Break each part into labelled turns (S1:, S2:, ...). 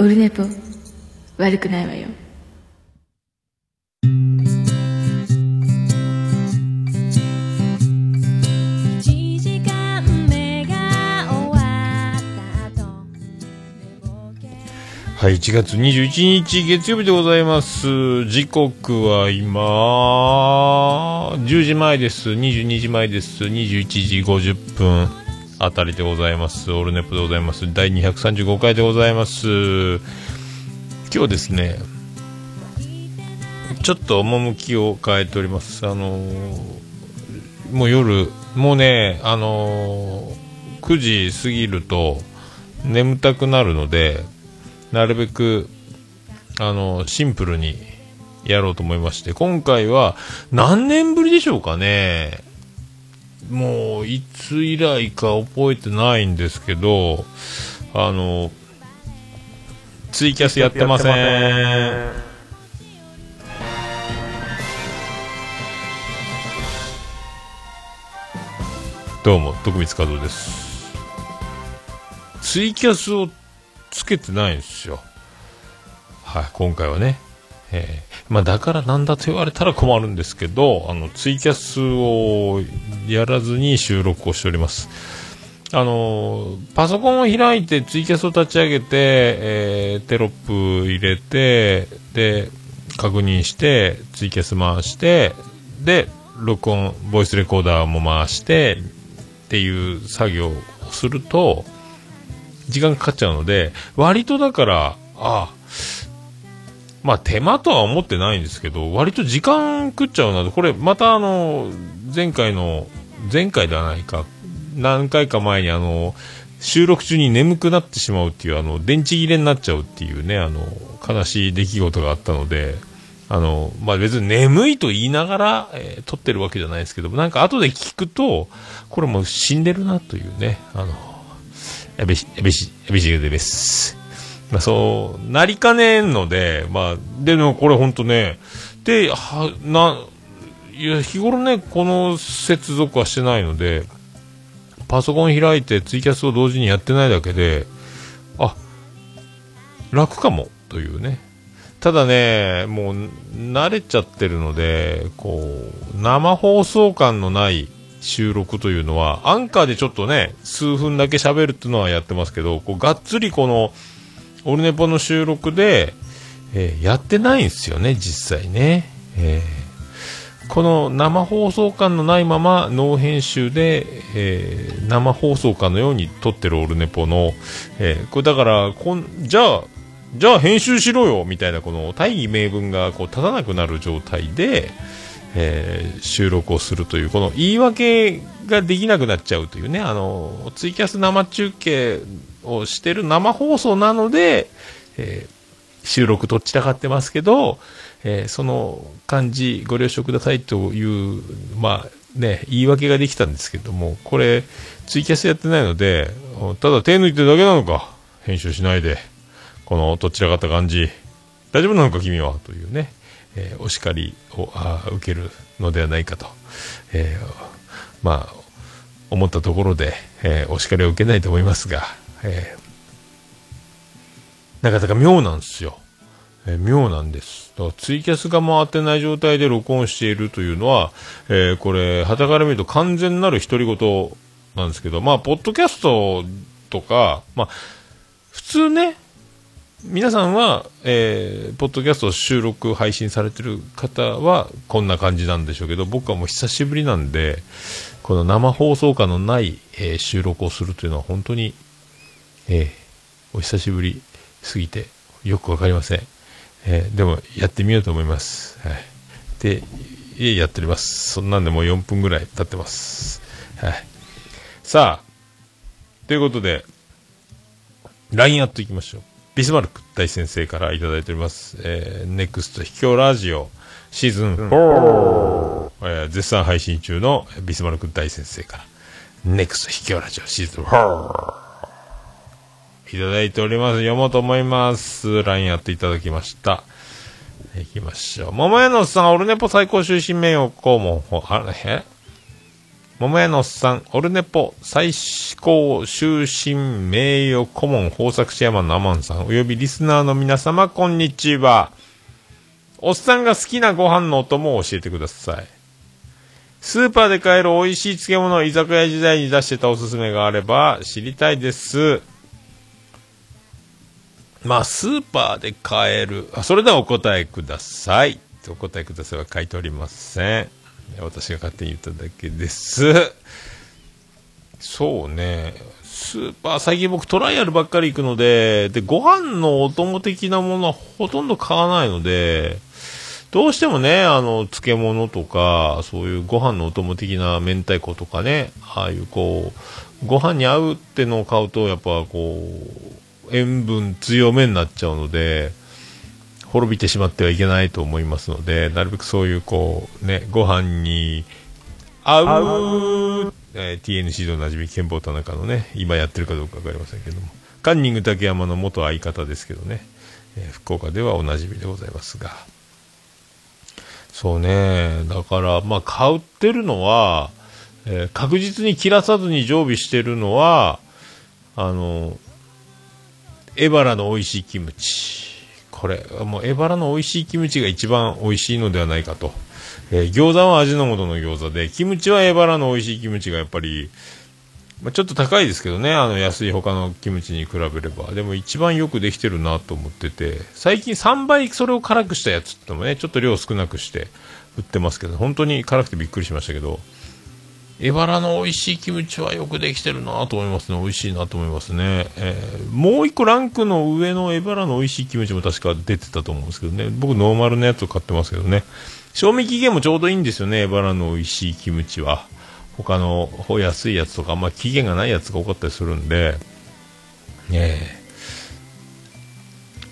S1: オルネポ悪くないわよ
S2: 1時間目が終わった後
S3: はい、1月21日月曜日でございます。時刻は今、10時前です。22時前です。21時50分あたりでございます。オルネポでございます。第235回でございます。今日ですね、ちょっと趣を変えております。あのーもう夜、もうね、あのー9時過ぎると眠たくなるので、なるべく、あの、シンプルにやろうと思いまして、今回は何年ぶりでしょうかね。もう、いつ以来か覚えてないんですけど、あの、ツイキャスやってません。どうも、徳光和夫です。ツイキャスをつけてないんですよ。はい、今回はね。えーまあ、だからなんだと言われたら困るんですけど、あの、ツイキャスをやらずに収録をしております。あの、パソコンを開いてツイキャスを立ち上げて、えーテロップ入れて、で、確認して、ツイキャス回して、で、録音、ボイスレコーダーも回して、っていう作業をすると、時間かかっちゃうので、割とだから、ああ、まあ手間とは思ってないんですけど、割と時間食っちゃうなと、これまたあの、前回の、前回ではないか、何回か前にあの、収録中に眠くなってしまうっていう、あの、電池切れになっちゃうっていうね、あの、悲しい出来事があったので、あの、まあ、別に眠いと言いながら、えー撮ってるわけじゃないですけども、なんか後で聞くと、これもう死んでるなというね、あの、やべし、やべし、やべしでです。まあ、そう、なりかねんので、まあ、でもこれほんとね、で、は、な、いや、日頃ね、この接続はしてないので、パソコン開いてツイキャスを同時にやってないだけで、あ、楽かも、というね。ただね、もう慣れちゃってるので、こう、生放送感のない収録というのは、アンカーでちょっとね、数分だけ喋るっていうのはやってますけど、こうがっつりこの、オルネポの収録で、えーやってないんですよね、実際ね。えーこの生放送感のないまま、ノー編集で、えー生放送感のように撮ってるオルネポの、えこれだから、こん、じゃあ、じゃあ編集しろよみたいなこの大義名分がこう立たなくなる状態で、えー収録をするというこの言い訳ができなくなっちゃうというねあのツイキャス生中継をしてる生放送なので、えー収録どちらかってますけど、えーその感じご了承くださいというまあね言い訳ができたんですけどもこれツイキャスやってないのでただ手抜いてるだけなのか編集しないで。このどちらかった感じ、大丈夫なのか君は？というね、えーお叱りをあ受けるのではないかと、えーまあ、思ったところで、えーお叱りを受けないと思いますが、えーなかなか妙なんですよ。えー妙なんです。ツイキャスが回ってない状態で録音しているというのは、えーこれ、旗から見ると完全なる独り言なんですけど、まあ、ポッドキャストとか、まあ、普通ね、皆さんは、えーポッドキャスト収録、配信されてる方は、こんな感じなんでしょうけど、僕はもう久しぶりなんで、この生放送感のない、えー収録をするというのは本当に、えーお久しぶりすぎて、よくわかりません。えーでも、やってみようと思います。はい。で、家やっております。そんなんでもう4分ぐらい経ってます。はい。さあ、ということで、LINE やっていきましょう。ビスマルク大先生からいただいております。えー、ネクスト秘境ラジオシーズン4、えー絶賛配信中のビスマルク大先生から、ネクスト秘境ラジオシーズン4、いただいております。読もうと思います。LINE やっていただきました。いきましょう。桃屋のおっさん、オルネポ最高終身名誉顧問、ほあれ、桃屋のおっさん、オルネポ、最高終身名誉顧問豊作チェアマンのアマンさん、およびリスナーの皆様、こんにちは。おっさんが好きなご飯のお供を教えてください。スーパーで買える美味しい漬物を居酒屋時代に出してたおすすめがあれば知りたいです。まあ、スーパーで買える。あそれではお答えください。お答えくださいは書いておりません。私が勝手に言っただけです。そうね。スーパー、最近僕トライアルばっかり行くので、で、ご飯のお供的なものはほとんど買わないので、どうしてもね、あの、漬物とか、そういうご飯のお供的な明太子とかね、ああいうこう、ご飯に合うってのを買うと、やっぱこう、塩分強めになっちゃうので、滅びてしまってはいけないと思いますので、なるべくそういうこう、ね、ご飯に合う、えー TNC でおなじみ憲法田中のね、今やってるかどうかわかりませんけども、カンニング竹山の元相方ですけどね、えー福岡ではおなじみでございますが、そうね、だから、まあ、買ってるのは、えー確実に切らさずに常備してるのは、あの、エバラの美味しいキムチ。これ、もうエバラの美味しいキムチが一番美味しいのではないかと。えー餃子は味の素の餃子で、キムチはエバラの美味しいキムチがやっぱり、まあ、ちょっと高いですけどね、あの安い他のキムチに比べれば。でも一番よくできてるなと思ってて、最近3倍それを辛くしたやつってのもね、ちょっと量少なくして売ってますけど、本当に辛くてびっくりしましたけど、エバラの美味しいキムチはよくできてるなと思いますね。美味しいなと思いますね。えーもう一個ランクの上のエバラの美味しいキムチも確か出てたと思うんですけどね。僕ノーマルのやつを買ってますけどね。賞味期限もちょうどいいんですよね。エバラの美味しいキムチは。他の安いやつとか、まあ期限がないやつが多かったりするんで、ねえ。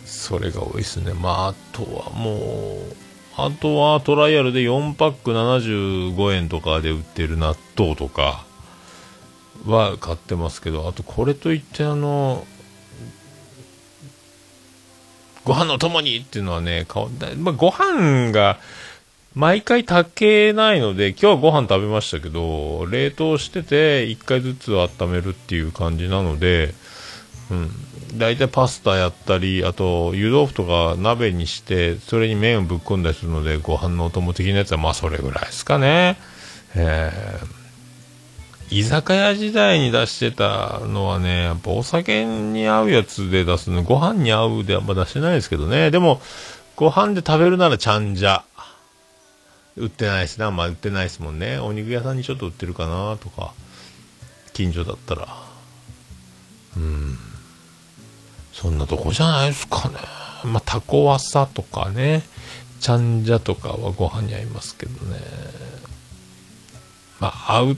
S3: それが多いですね。まあ、あとはもう、あとはトライアルで4パック75円とかで売ってる納豆とかは買ってますけど、あとこれといってあの、ご飯の共にっていうのはね、まあ、ご飯が毎回炊けないので、今日はご飯食べましたけど、冷凍してて1回ずつ温めるっていう感じなので、うん。大体パスタやったり、あと湯豆腐とか鍋にして、それに麺をぶっ込んだりするので、ご飯のお供的なやつはまあそれぐらいですかね。えー居酒屋時代に出してたのはね、やっぱお酒に合うやつで出すの、ご飯に合うであんま出してないですけどね。でも、ご飯で食べるならちゃんじゃ。売ってないですね。あんま売ってないですもんね。お肉屋さんにちょっと売ってるかなとか、近所だったら。うん。そんなとこじゃないですかね。まあ、タコワサとかね、ちゃんじゃとかはご飯に合いますけどね。まあ、合う、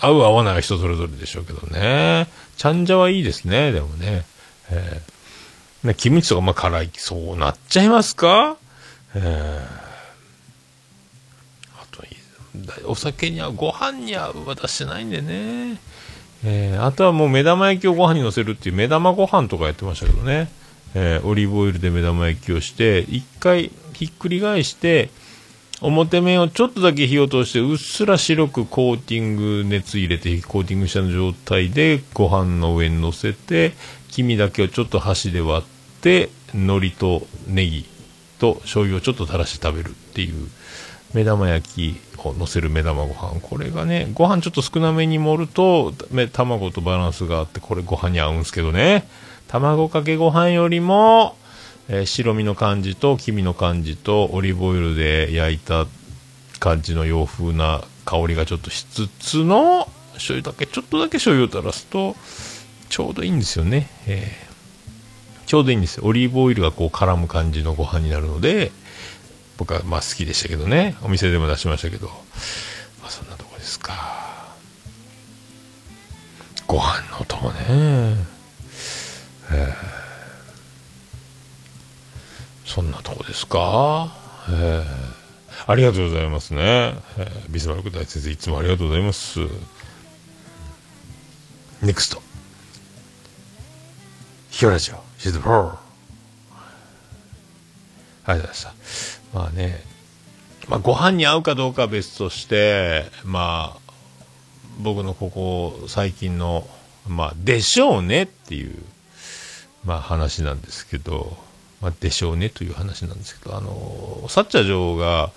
S3: 合う合わないは人それぞれでしょうけどね。ちゃんじゃはいいですね、でもね。えーねキムチとかまあ辛い、そうなっちゃいますか？えーあと、お酒に合う、ご飯に合うは出しないんでね。えーあとはもう目玉焼きをご飯に乗せるっていう目玉ご飯とかやってましたけどね。えーオリーブオイルで目玉焼きをして、一回ひっくり返して、表面をちょっとだけ火を通してうっすら白くコーティング熱入れてコーティングした状態でご飯の上に乗せて黄身だけをちょっと箸で割って海苔とネギと醤油をちょっと垂らして食べるっていう目玉焼きを乗せる目玉ご飯。これがねご飯ちょっと少なめに盛ると卵とバランスがあってこれご飯に合うんですけどね。卵かけご飯よりもえー白身の感じと黄身の感じとオリーブオイルで焼いた感じの洋風な香りがちょっとしつつの醤油だけちょっとだけ醤油を垂らすとちょうどいいんですよね、えーちょうどいいんですよ。オリーブオイルがこう絡む感じのご飯になるので僕はまあ好きでしたけどね。お店でも出しましたけど。まあそんなとこですか。ご飯のお供ね。そんなとこですか、えーありがとうございますね、えービスマルク大先生いつもありがとうございます。ネクスト。ヒョラジオ。シーズン4ありがとうございました。まあねまあご飯に合うかどうかは別としてまあ僕のここ最近の、まあ、でしょうねっていう、まあ話なんですけど、まあ、でしょうねという話なんですけど、あの、サッチャー女王が、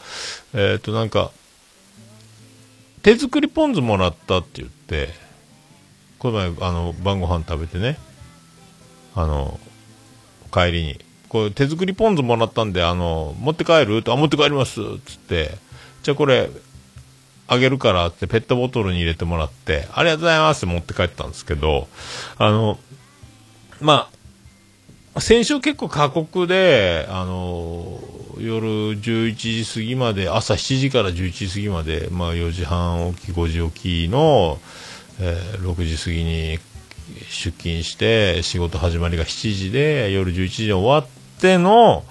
S3: えっ、と、なんか、手作りポン酢もらったって言って、この前、あの、晩ご飯食べてね、あの、帰りに、これ手作りポン酢もらったんで、あの、持って帰る？と、あ、持って帰ります。つって、じゃあこれ、あげるからってペットボトルに入れてもらって、ありがとうございますって持って帰ったんですけど、あの、まあ、先週結構過酷で、あの、夜11時過ぎまで、朝7時から11時過ぎまで、まあ4時半起き、5時起きの、えー6時過ぎに出勤して、仕事始まりが7時で、夜11時終わっての、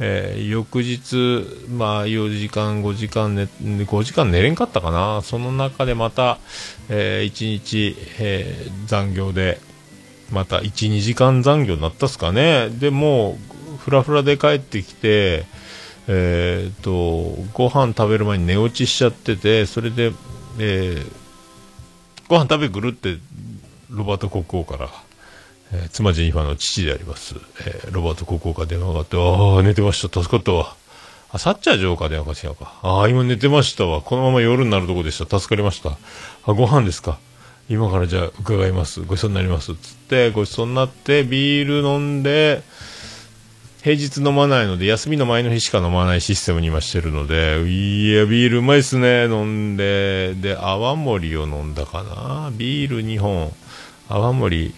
S3: えー翌日、まあ、4時間、5時間寝、5時間寝れんかったかな。その中でまた、え1日、えー残業で、また1、2時間残業になったっすかね。でもう、ふらふらで帰ってきて、えー、と、ご飯食べる前に寝落ちしちゃってて、それで、えーご飯食べ来るって、ロバート国王から、えー妻ジェニファーの父であります、えーロバート国王から電話があって、ああ、寝てました、助かったわ。あ、サッチャー女王か電話か違うか。ああ、今寝てましたわ。このまま夜になるとこでした。助かりました。あ、ご飯ですか。今からじゃあ伺います。ごちそうになります。つって、ごちそうになって、ビール飲んで、平日飲まないので、休みの前の日しか飲まないシステムに今してるので、いや、ビールうまいっすね、飲んで、で、泡盛を飲んだかな。ビール2本、泡盛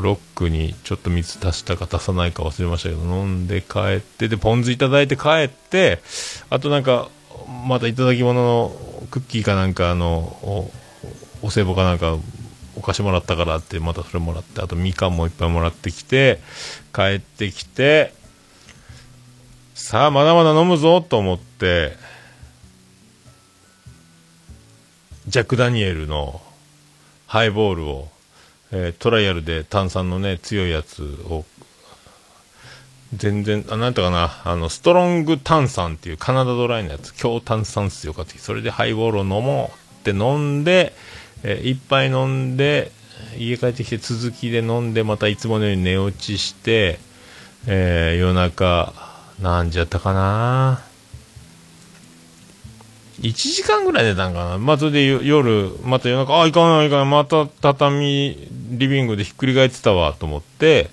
S3: ロックにちょっと水足したか足さないか忘れましたけど、飲んで帰って、で、ポン酢いただいて帰って、あとなんか、またいただき物のクッキーかなんか、あの、おお歳暮かなんか、お菓子もらったからって、またそれもらって、あとみかんもいっぱいもらってきて、帰ってきて、さあ、まだまだ飲むぞと思って、ジャック・ダニエルのハイボールを、えートライアルで炭酸のね、強いやつを、全然、あ、なんとかな、あの、ストロング炭酸っていうカナダドライのやつ、強炭酸水を買って、それでハイボールを飲もうって飲んで、えー一杯飲んで、家帰ってきて続きで飲んで、またいつものように寝落ちして、えー夜中、何時やったかな1時間ぐらい寝たんかな。まあ、それで夜、また夜中、あ、いかないいかない、また畳、リビングでひっくり返ってたわ、と思って、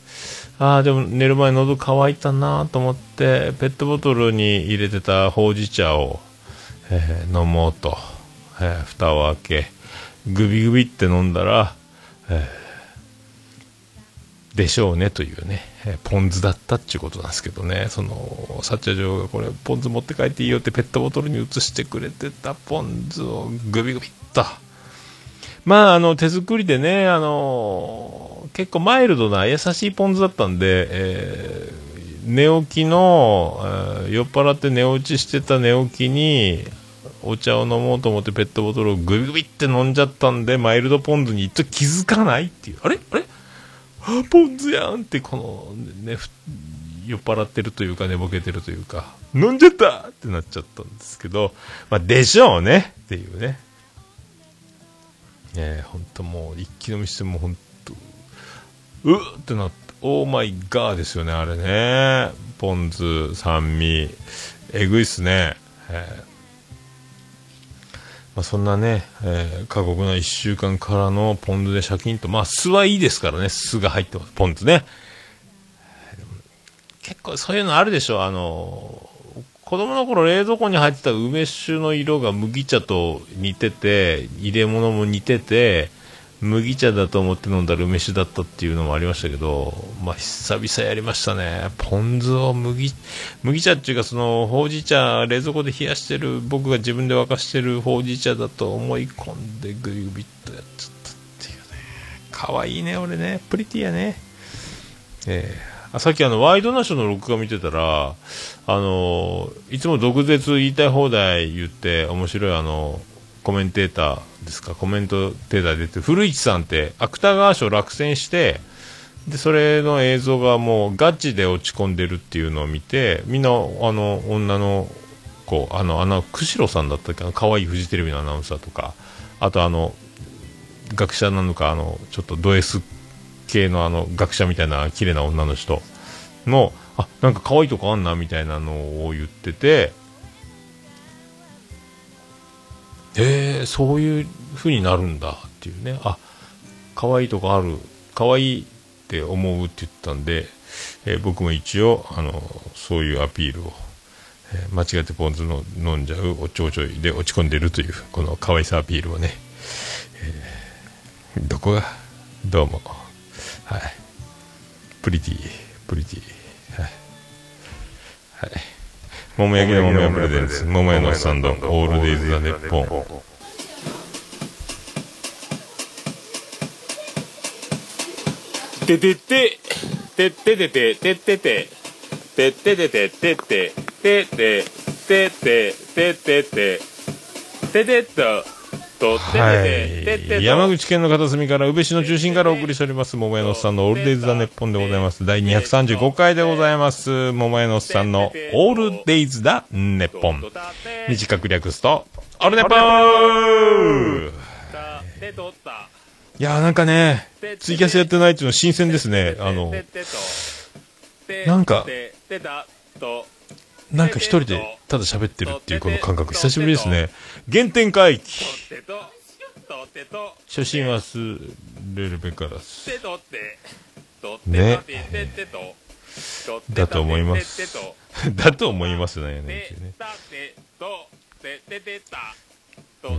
S3: ああ、でも寝る前喉乾いたなと思って、ペットボトルに入れてたほうじ茶を、えー飲もうと、えー蓋を開け、グビグビって飲んだら、えーでしょうねというね、えーポン酢だったっていうことなんですけどね、その、サッチャ女王がこれ、ポン酢持って帰っていいよってペットボトルに移してくれてたポン酢をグビグビっと。まあ、あの、手作りでね、あの、結構マイルドな優しいポン酢だったんで、えー寝起きの、えー酔っ払って寝落ちしてた寝起きに、お茶を飲もうと思ってペットボトルをグビグビって飲んじゃったんで、マイルドポン酢に一応気づかないっていう。あれ？あれ？ポン酢やんってこのね酔っ払ってるというか寝ぼけてるというか飲んじゃったってなっちゃったんですけどまあでしょうね。っていうね。えー、ほんともう一気飲みしてもほんとうっってなってオーマイガーですよねあれね。ポン酢酸味。えぐいっすね。えーまあ、そんなね、えー過酷な1週間からのポン酢でシャキンと、まあ、酢はいいですからね、酢が入ってます、ポン酢ね。結構そういうのあるでしょ、あの、子供の頃冷蔵庫に入ってた梅酒の色が麦茶と似てて、入れ物も似てて、麦茶だと思って飲んだら梅酒だったっていうのもありましたけど、まあ、久々やりましたね。ポン酢を麦、麦茶っていうかその、ほうじ茶、冷蔵庫で冷やしてる、僕が自分で沸かしてるほうじ茶だと思い込んでグビグビっとやっちゃったっていうね。かわいいね、俺ね。プリティやね。えーあさっきあの、ワイドナショーの録画見てたら、あのいつも毒舌言いたい放題言って、面白いあの、コメンテーターですか、コメントテーター出て、古市さんって芥川賞落選して、で、それの映像がもうガチで落ち込んでるっていうのを見て、みんな、あの、女の子、あの、あの、釧路さんだったっけ、可愛いフジテレビのアナウンサーとか、あとあの、学者なのか、あの、ちょっとド S 系のあの、学者みたいな綺麗な女の人の、あ、なんか可愛いとこあんなみたいなのを言ってて、えー、そういう風になるんだっていうね、あ、可愛いとこある、可愛いって思うって言ったんで、えー僕も一応、あの、そういうアピールを、えー間違ってポン酢の飲んじゃうおちょうちょいで落ち込んでるという、この可愛さアピールをね、えーどこが、どうも、はい、プリティ、プリティ、はい、はい。桃焼きの桃屋プレゼンツ、桃屋のスタンド、オールデイズ・ザ・ネッポン。
S4: ててて、てっててて、てってて、てっててて、てって、てって、てって、てってて、ててててて、て
S3: はい、
S4: と
S3: 山口県の片隅から宇部市の中心からお送りしております桃屋のさんのオールデイズ・ザ・ネッポンでございます第235回でございます桃屋のさんのオールデイズ・ザ・ネッポン短く略すとオールネポンいやーなんかねツイキャスやってないっていうのは新鮮ですねあのなんかなんか一人でただ喋ってるっていうこの感覚久しぶりですね。原点回帰。初心忘れるべからすね。だと思います。だと思いますね。ね。う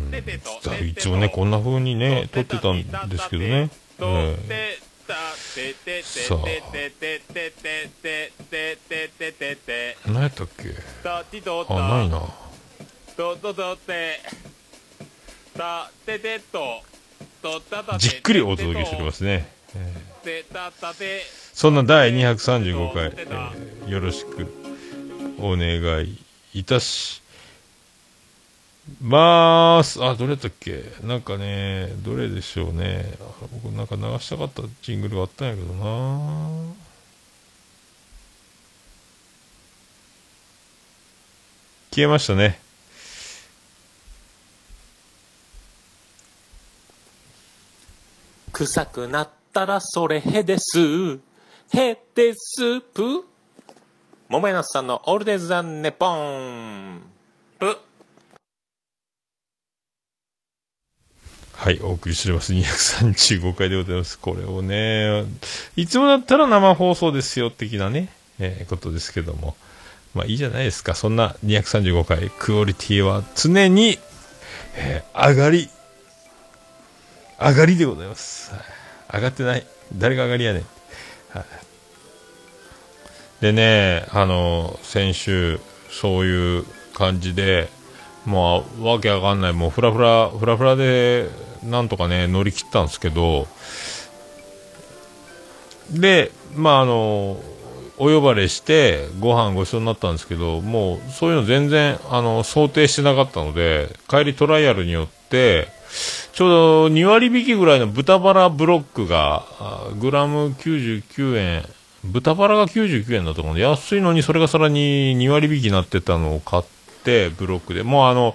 S3: ん。いつもねこんな風にね撮ってたんですけどね、ええさあ何やったっけあないなじっくりお届けしておりますね、ええそんな第235回、えーよろしくお願いいたします。あ、どれやったっけ？なんかね、どれでしょうね。僕なんか流したかったジングルがあったんやけどな消えましたね。
S4: 臭くなったらそれへです。へですぷ。桃屋のさんのオールデイズ・ザ・ネポン。
S3: はい、お送りしております。235回でございます。これをね、いつもだったら生放送ですよ、的なね、えーことですけども。まあいいじゃないですか。そんな235回、クオリティは常に、えー上がり、上がりでございます。上がってない。誰が上がりやねん。でね、あの、先週、そういう感じで、もう、わけわかんない、もう、ふらふら、ふらふらで、なんとかね、乗り切ったんですけど、で、まあ、あの、お呼ばれして、ご飯ごちそうになったんですけど、もう、そういうの全然、あの、想定してなかったので、帰りトライアルによって、ちょうど2割引きぐらいの豚バラブロックが、グラム99円、豚バラが99円だと思うので、安いのにそれがさらに2割引きになってたのを買って、ブロックで。もうあの、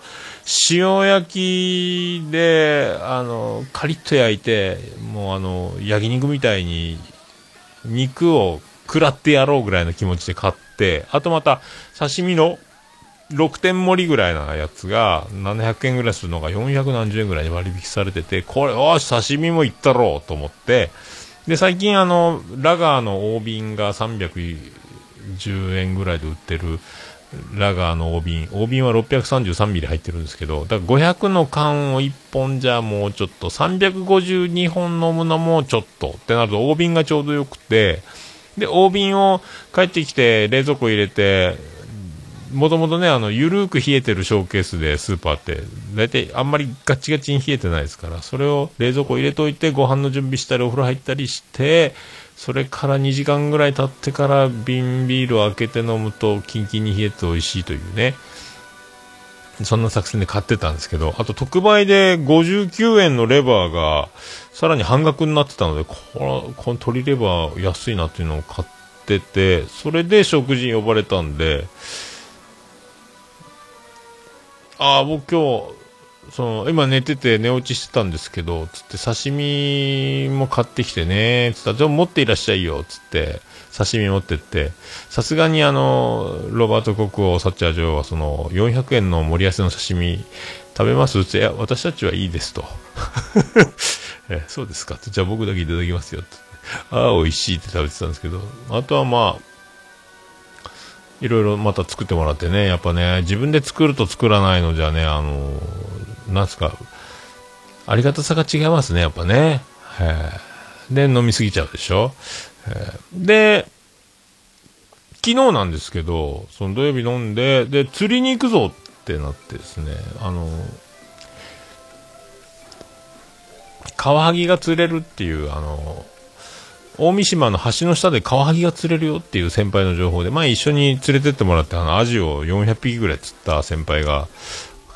S3: 塩焼きで、あの、カリッと焼いて、もうあの、焼肉みたいに肉を食らってやろうぐらいの気持ちで買って、あとまた刺身の6点盛りぐらいなやつが700円ぐらいするのが400何十円ぐらいに割引されてて、これ、おし、刺身もいったろうと思って、で、最近あの、ラガーの大瓶が310円ぐらいで売ってる、ラガーの大瓶。大瓶は633ミリ入ってるんですけど、だから500の缶を1本じゃもうちょっと、352本飲むのもちょっと、ってなると大瓶がちょうどよくて、で、大瓶を帰ってきて冷蔵庫入れて、もともとね、あの、ゆるーく冷えてるショーケースでスーパーって、だいたいあんまりガチガチに冷えてないですから、それを冷蔵庫入れといて、ご飯の準備したり、お風呂入ったりして、それから2時間ぐらい経ってから瓶ビールを開けて飲むと、キンキンに冷えて美味しいというね。そんな作戦で買ってたんですけど、あと特売で59円のレバーが、さらに半額になってたので、これ、この鶏レバー安いなっていうのを買ってて、それで食事に呼ばれたんで、ああ、僕今日、その、今寝てて寝落ちしてたんですけど、つって刺身も買ってきてね、つったら、じゃあ持っていらっしゃいよ、つって、刺身持ってって、さすがにあの、ロバート国王サッチャー女王はその、400円の盛り合わせの刺身食べます？つって、いや、私たちはいいですと。えそうですか？じゃあ僕だけいただきますよって。ああ、美味しいって食べてたんですけど、あとはまあ、いろいろまた作ってもらってね、やっぱね、自分で作ると作らないのじゃね、あの、なんすか、ありがたさが違いますね、やっぱね。で、飲みすぎちゃうでしょ？えで、昨日なんですけど、その土曜日飲んで、で、釣りに行くぞってなってですね、あの、カワハギが釣れるっていう、あの、大三島の橋の下でカワハギが釣れるよっていう先輩の情報で、前一緒に連れてってもらって、あの、アジを400匹ぐらい釣った先輩が、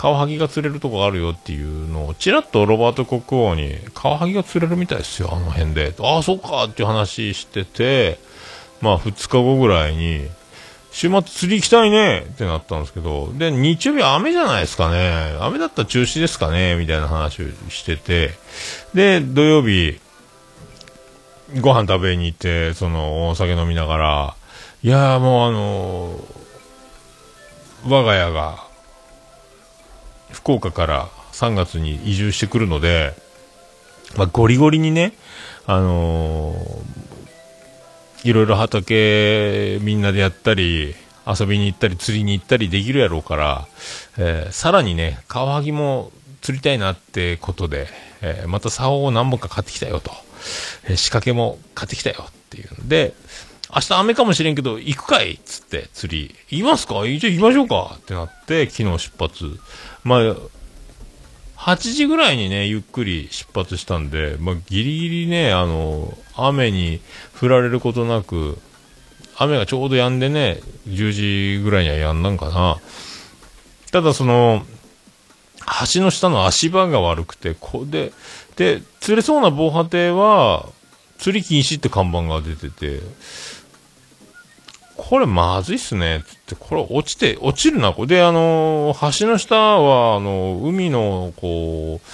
S3: カワハギが釣れるとこあるよっていうのを、ちらっとロバート国王に、カワハギが釣れるみたいですよ、あの辺で。ああ、そうかっていう話してて、まあ、2日後ぐらいに、週末釣り行きたいねってなったんですけど、で、日曜日雨じゃないですかね。雨だったら中止ですかねみたいな話をしてて、で、土曜日、ご飯食べに行って、その、お酒飲みながら、いやもうあのー我が家が、福岡から3月に移住してくるので、まあ、ゴリゴリにね、あのーいろいろ畑みんなでやったり、遊びに行ったり釣りに行ったりできるやろうから、えーさらにね、カワハギも釣りたいなってことで、えーまた竿を何本か買ってきたよと、えー仕掛けも買ってきたよっていうんで、明日雨かもしれんけど、行くかいっつって、釣り。行きますか？じゃあ行きましょうかってなって、昨日出発。まあ、8時ぐらいにね、ゆっくり出発したんで、まあ、ギリギリね、あの、雨に降られることなく、雨がちょうど止んでね、10時ぐらいには止んだんかな。ただその、橋の下の足場が悪くて、こで、で、釣れそうな防波堤は、釣り禁止って看板が出てて、これまずいっすね、つって、これ落ちて、落ちるな、これで、あの、橋の下は、あの、海の、こう、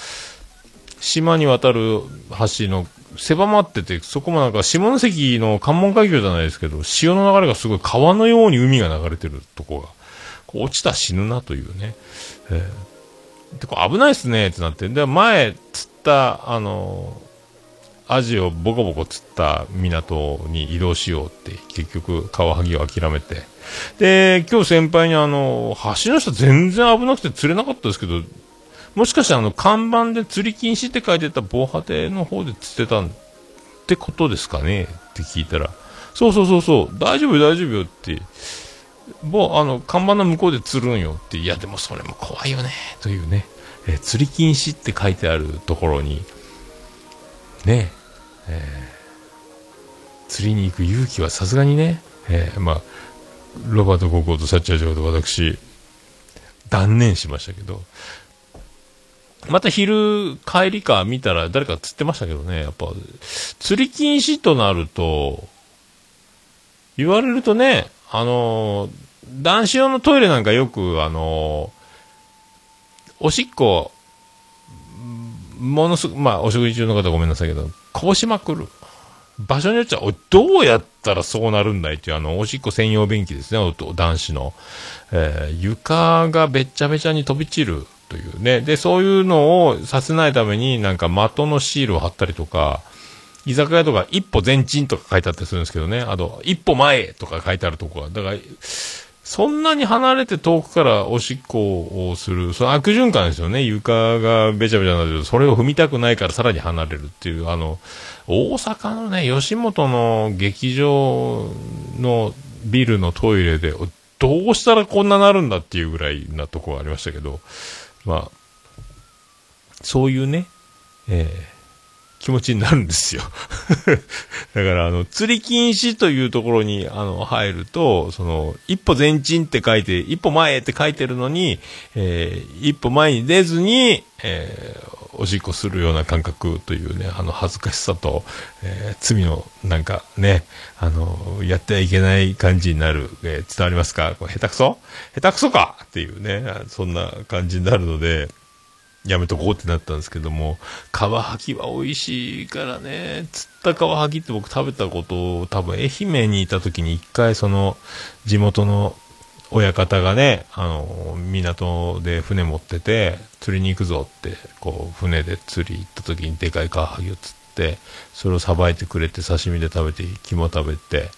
S3: 島に渡る橋の狭まってて、そこもなんか下関の関門海峡じゃないですけど、潮の流れがすごい川のように海が流れてるとこが、こう落ちたら死ぬなというね。えーで、これ危ないっすねってなって、で、前釣った、あの、アジをボコボコ釣った港に移動しようって、結局、カワハギを諦めて。で、今日先輩にあの、橋の下全然危なくて釣れなかったですけど、もしかしてあの、看板で釣り禁止って書いてた防波堤の方で釣ってたってことですかね？って聞いたら、そうそうそうそう、大丈夫大丈夫よって、もうあの、看板の向こうで釣るんよって、いやでもそれも怖いよね、というね、え釣り禁止って書いてあるところに、ね。えー釣りに行く勇気はさすがにね、えーまあ、ロバート・ココとサッチャー上と私、断念しましたけど、また昼帰りか見たら誰か釣ってましたけどね、やっぱ、釣り禁止となると、言われるとね、あの男子用のトイレなんかよく、あのおしっこ、ものすごく、まあ、お食事中の方ごめんなさいけど、こぼしまくる。場所によっちゃ、おどうやったらそうなるんだいっていう、あの、おしっこ専用便器ですね、男子の。えー床がべっちゃべちゃに飛び散るというね。で、そういうのをさせないために、なんか的のシールを貼ったりとか、居酒屋とか一歩前進とか書いてあったりするんですけどね。あと、一歩前とか書いてあるとこが。だから、そんなに離れて遠くからおしっこをする、その悪循環ですよね。床がべちゃべちゃになってる。それを踏みたくないからさらに離れるっていう、あの、大阪のね、吉本の劇場のビルのトイレで、どうしたらこんななるんだっていうぐらいなとこがありましたけど、まあ、そういうね、えー気持ちになるんですよ。だから、あの、釣り禁止というところに、あの、入ると、その、一歩前進って書いて、一歩前って書いてるのに、えー一歩前に出ずに、えーおしっこするような感覚というね、あの、恥ずかしさと、えー罪の、なんかね、あの、やってはいけない感じになる、え伝わりますか？これ下手くそ？下手くそか？っていうね、そんな感じになるので、やめとこうってなったんですけども、カワハギは美味しいからね、釣ったカワハギって僕食べたことを多分愛媛にいた時に一回その地元の親方がね、あの、港で船持ってて、釣りに行くぞって、こう、船で釣り行った時にでかいカワハギを釣って、それをさばいてくれて刺身で食べて、肝食べて、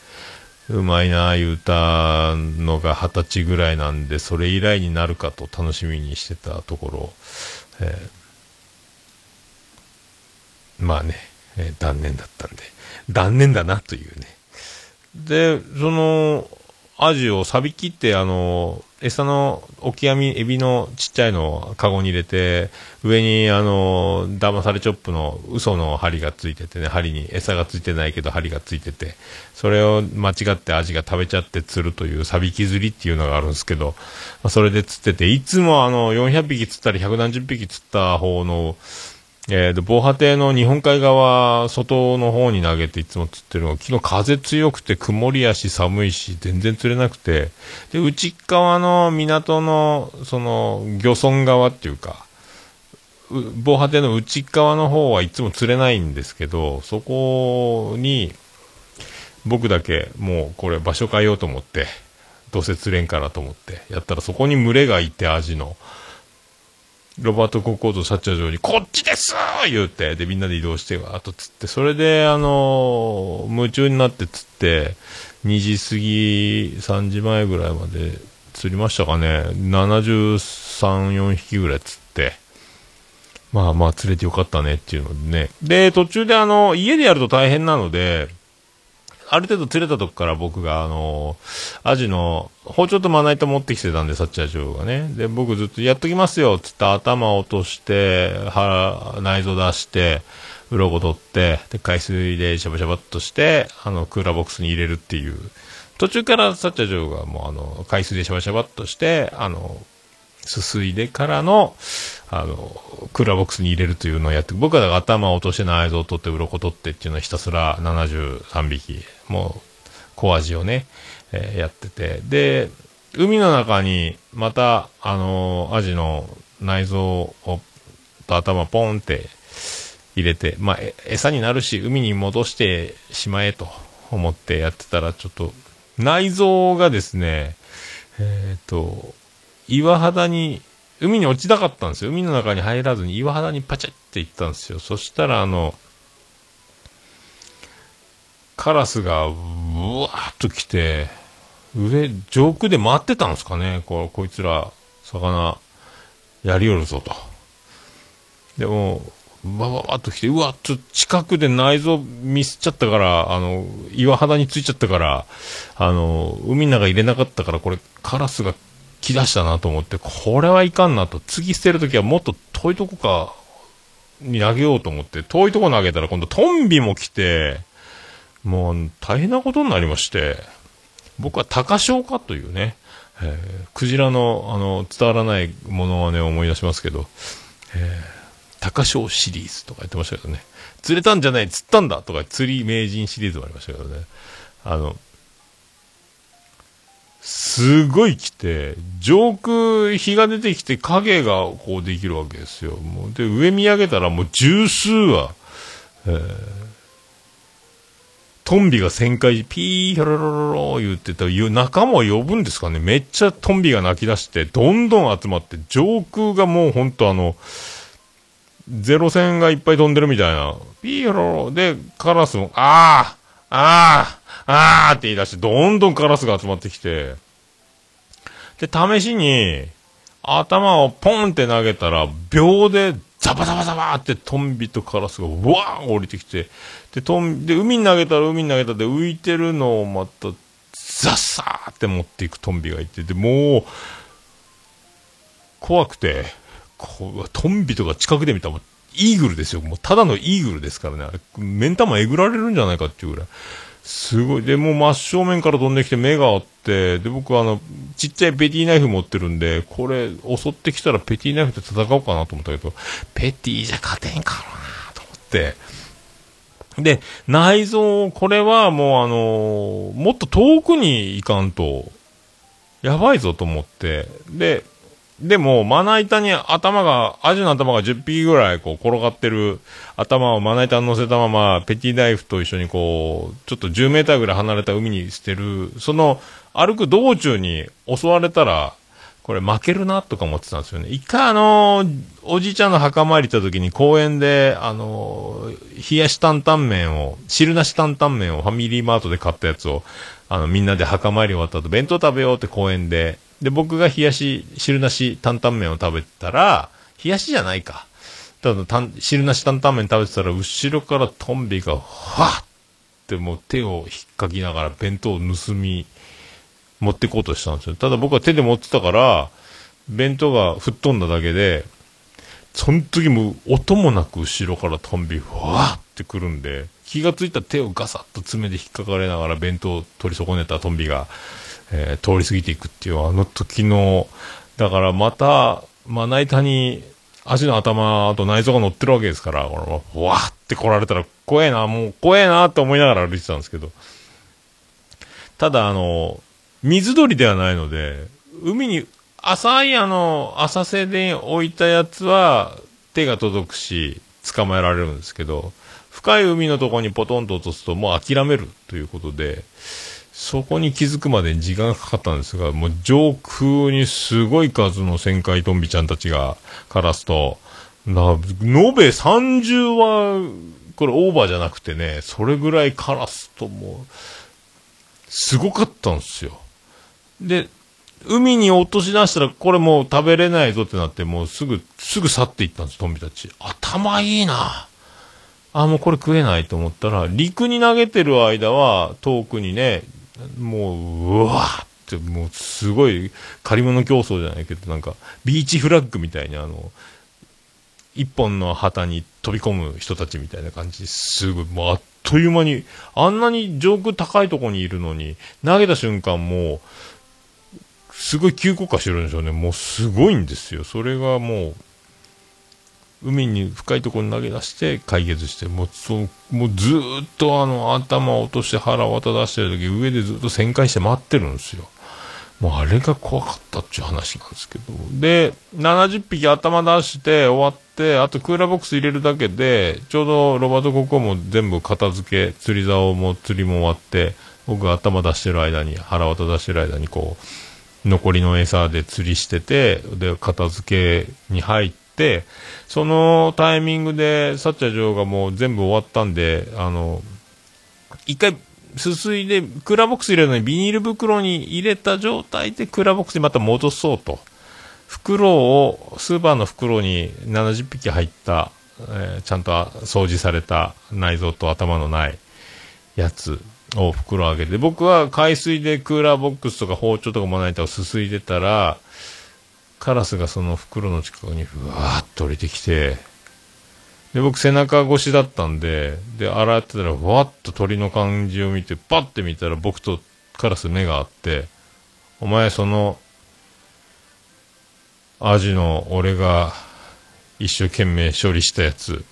S3: うまいなあ言うたのが二十歳ぐらいなんで、それ以来になるかと楽しみにしてたところ、えーまあね、えー断念だったんで、断念だなというね。で、その、アジを錆び切って、あの、餌のオキアミ、エビのちっちゃいのをカゴに入れて、上に、あの、騙されチョップの嘘の針がついててね、針に餌がついてないけど針がついてて、それを間違ってアジが食べちゃって釣るという錆びき釣りっていうのがあるんですけど、まあそれで釣ってて、いつもあの、400匹釣ったり100何十匹釣った方の、えー、で、防波堤の日本海側、外の方に投げていつも釣ってるのが、昨日風強くて曇りやし寒いし、全然釣れなくて、で、内側の港の、その、漁村側っていうか、防波堤の内側の方はいつも釣れないんですけど、そこに、僕だけもうこれ場所変えようと思って、どうせ釣れんからと思って、やったらそこに群れがいて、アジの。ロバート・ココード・サッチャー城に、こっちです言うて、で、みんなで移動して、わーっと釣って、それで、あのー夢中になって釣って、2時過ぎ、3時前ぐらいまで釣りましたかね。73、4匹ぐらい釣って、まあまあ釣れてよかったねっていうのでね。で、途中であの、家でやると大変なので、ある程度釣れたとこから僕が、あの、アジの包丁とまな板持ってきてたんで、サッチャー城がね。で、僕ずっとやっときますよ、つって頭落として、腹、内臓出して、鱗取って、で、海水でシャバシャバっとして、あの、クーラーボックスに入れるっていう。途中からサッチャー城がもう、あの、海水でシャバシャバっとして、あの、すすいでからの、あの、クーラーボックスに入れるというのをやって、僕はだから頭を落として内臓を取って、鱗取ってっていうのをひたすら73匹、もう、小味をね、えーやってて、で、海の中に、また、あのアジの内臓を、と頭ポンって入れて、まあ、餌になるし、海に戻してしまえと思ってやってたら、ちょっと、内臓がですね、えっ、と、岩肌に、海に落ちたかったんですよ。海の中に入らずに岩肌にパチッって行ったんですよ。そしたら、あの、カラスが、うわーっと来て、上、上空で待ってたんですかね。こう、こいつら、魚、やりよるぞと。でも、わわわっと来て、うわ、ちょっと近くで内臓ミスっちゃったから、あの、岩肌についちゃったから、あの、海の中入れなかったから、これ、カラスが来だしたなと思って、これはいかんなと。次捨てるときはもっと遠いとこか、に投げようと思って、遠いとこ投げたら今度トンビも来て、もう大変なことになりまして、僕は高潮かというね、えークジラのあの伝わらないものはね思い出しますけど、えー高潮シリーズとか言ってましたけどね、釣れたんじゃない、釣ったんだとか釣り名人シリーズもありましたけどね、あの、すごい来て、上空日が出てきて影がこうできるわけですよ。もうで、上見上げたらもう十数羽、えートンビが旋回、ピーヒョロロロロ言ってた、仲間を呼ぶんですかねめっちゃトンビが鳴き出して、どんどん集まって、上空がもうほんとあの、ゼロ戦がいっぱい飛んでるみたいな。ピーヒョロロで、カラスも、あーあーあーって言い出して、どんどんカラスが集まってきて、で、試しに、頭をポンって投げたら、秒でザバザバザバってトンビとカラスがうわーん降りてきて、で、トンで、海に投げたら海に投げたで浮いてるのをまた、ザッサーって持っていくトンビがいて、で、もう、怖くて、こうトンビとか近くで見たらイーグルですよ。もうただのイーグルですからね。あれ、目ん玉えぐられるんじゃないかっていうぐらい。すごい。で、もう真正面から飛んできて目があって、で、僕あの、ちっちゃいペティナイフ持ってるんで、これ、襲ってきたらペティナイフで戦おうかなと思ったけど、ペティじゃ勝てんかなと思って。で、内臓、これはもうあのもっと遠くに行かんと、やばいぞと思って、で、でも、まな板に頭が、アジの頭が10匹ぐらいこう転がってる頭をまな板に乗せたまま、ペティナイフと一緒にこう、ちょっと10メーターぐらい離れた海に捨てる、その歩く道中に襲われたら、これ負けるなとか思ってたんですよね。一回あのおじいちゃんの墓参り行った時に公園で、あの冷やし担々麺を、汁なし担々麺をファミリーマートで買ったやつを、あの、みんなで墓参り終わった後、弁当食べようって公園で、で、僕が冷やし、汁なし担々麺を食べたら、冷やしじゃないか。ただ、た汁なし担々麺食べてたら、後ろからトンビが、わっってもう手を引っかきながら弁当を盗み、持ってこうとしたんですよ。ただ僕は手で持ってたから、弁当が吹っ飛んだだけで、その時も音もなく後ろからトンビ、わーってくるんで、気がついた手をガサッと爪で引っかかれながら弁当を取り損ねたトンビが、えー通り過ぎていくっていうあの時の、だからまた、まな板に足の頭と内臓が乗ってるわけですから、このわーって来られたら怖えな、もう怖えなって思いながら歩いてたんですけど、ただあの、水鳥ではないので、海に、浅いあの、浅瀬で置いたやつは手が届くし、捕まえられるんですけど、深い海のところにポトンと落とすともう諦めるということで、そこに気づくまでに時間がかかったんですが、もう上空にすごい数の旋回トンビちゃんたちが、カラスと、な、延べ30は、これオーバーじゃなくてね、それぐらいカラスとも、すごかったんですよ。で、海に落とし出したら、これもう食べれないぞってなって、もうすぐ、すぐ去っていったんです、トンビたち。頭いいな。あ、もうこれ食えないと思ったら、陸に投げてる間は、遠くにね、もう、うわーって、もうすごい、借り物競争じゃないけど、なんか、ビーチフラッグみたいにあの、一本の旗に飛び込む人たちみたいな感じですごい、もうあっという間に、あんなに上空高いところにいるのに、投げた瞬間もう、すごい急降下してるんでしょうね。もうすごいんですよ。それがもう、海に深いところに投げ出して解決して、もうそ、もうずっとあの頭を落として腹を渡出してる時上でずっと旋回して待ってるんですよ。もうあれが怖かったっていう話なんですけど。で、70匹頭出して終わって、あとクーラーボックス入れるだけで、ちょうどロバートここも全部片付け、釣り竿も釣りも終わって、僕が頭出してる間に、腹渡出してる間にこう、残りの餌で釣りしてて、で、片付けに入って、そのタイミングで、サッチャー女王がもう全部終わったんで、あの、一回、すすいで、クーラーボックス入れるのにビニール袋に入れた状態でクーラーボックスにまた戻そうと。袋を、スーパーの袋に70匹入った、えーちゃんと掃除された内臓と頭のないやつを袋をあげて、僕は海水でクーラーボックスとか包丁とかまな板をすすいでたら、カラスがその袋の近くにふわーっと降りてきて、で、僕背中越しだったんで、で、洗ってたら、ふわっと鳥の感じを見て、パッて見たら僕とカラス目があって、お前その、アジの俺が一生懸命処理したやつ、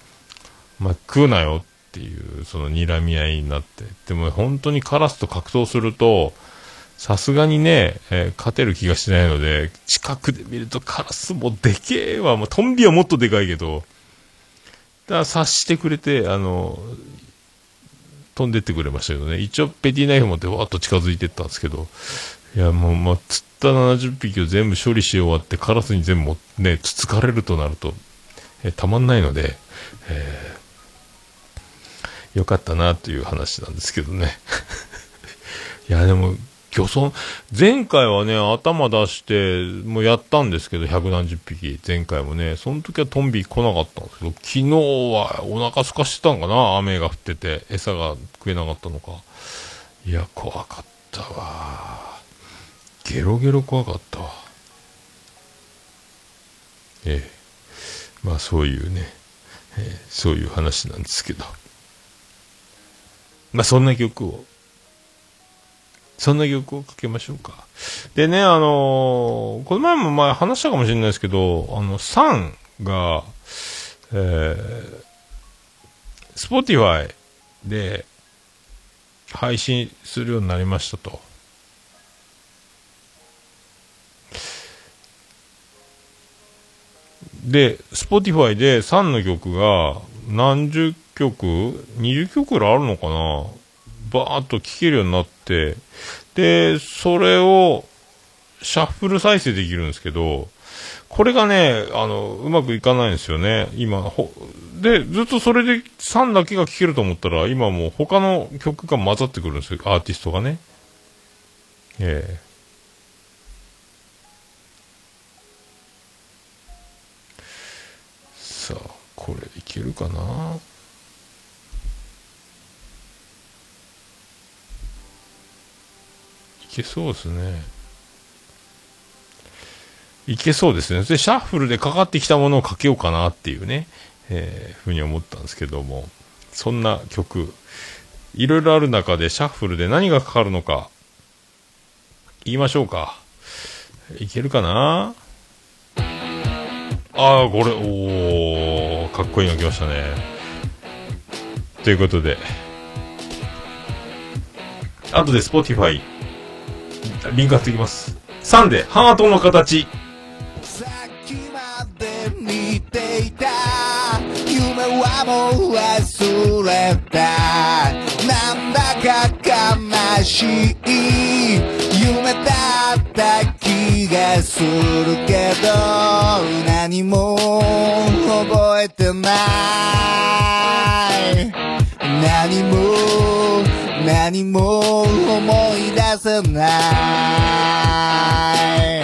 S3: まあ、食うなよっていう、その睨み合いになって。でも本当にカラスと格闘すると、さすがにね、えー勝てる気がしないので、近くで見るとカラスもでけえわ。もうトンビはもっとでかいけど、だ察してくれて、あの、飛んでってくれましたけどね。一応ペティナイフ持ってわーっと近づいてったんですけど、いやもう、まあ、釣った70匹を全部処理し終わって、カラスに全部ね、つつかれるとなると、えーたまんないので、えーよかったなという話なんですけどね。いや、でも、漁村、前回はね、頭出して、もうやったんですけど、百何十匹、前回もね、その時はトンビ来なかったんですけど、昨日はお腹空かしてたんかな、雨が降ってて、餌が食えなかったのか。いや、怖かったわ。ゲロゲロ怖かったわ。ええ。まあ、そういうね、えーそういう話なんですけど。まあ、そんな曲を、そんな曲をかけましょうか。でね、あのーこの前も前話したかもしれないですけど、あの、サンが、えー、Spotify で配信するようになりましたと。で、Spotify で3の曲が何十曲 ?20 曲ぐらいあるのかなバーっと聴けるようになって、で、それをシャッフル再生できるんですけど、これがね、あの、うまくいかないんですよね。今、ほ、で、ずっとそれで3だけが聴けると思ったら、今もう他の曲が混ざってくるんですよ、アーティストがね。ええさあ、これいけるかな？けそうですね。いけそうですね。で、シャッフルでかかってきたものをかけようかなっていうね、えーふうに思ったんですけども、そんな曲、いろいろある中でシャッフルで何がかかるのか、言いましょうか。いけるかな？ああ、これ、おー、かっこいいの来ましたね。ということで、後で Spotify、リンク貼ってきます。3で、ハートの形。
S5: さっきまで見ていた夢はもう忘れたなんだか悲しい夢だった気がするけど何も覚えてない何も何も思い出せない。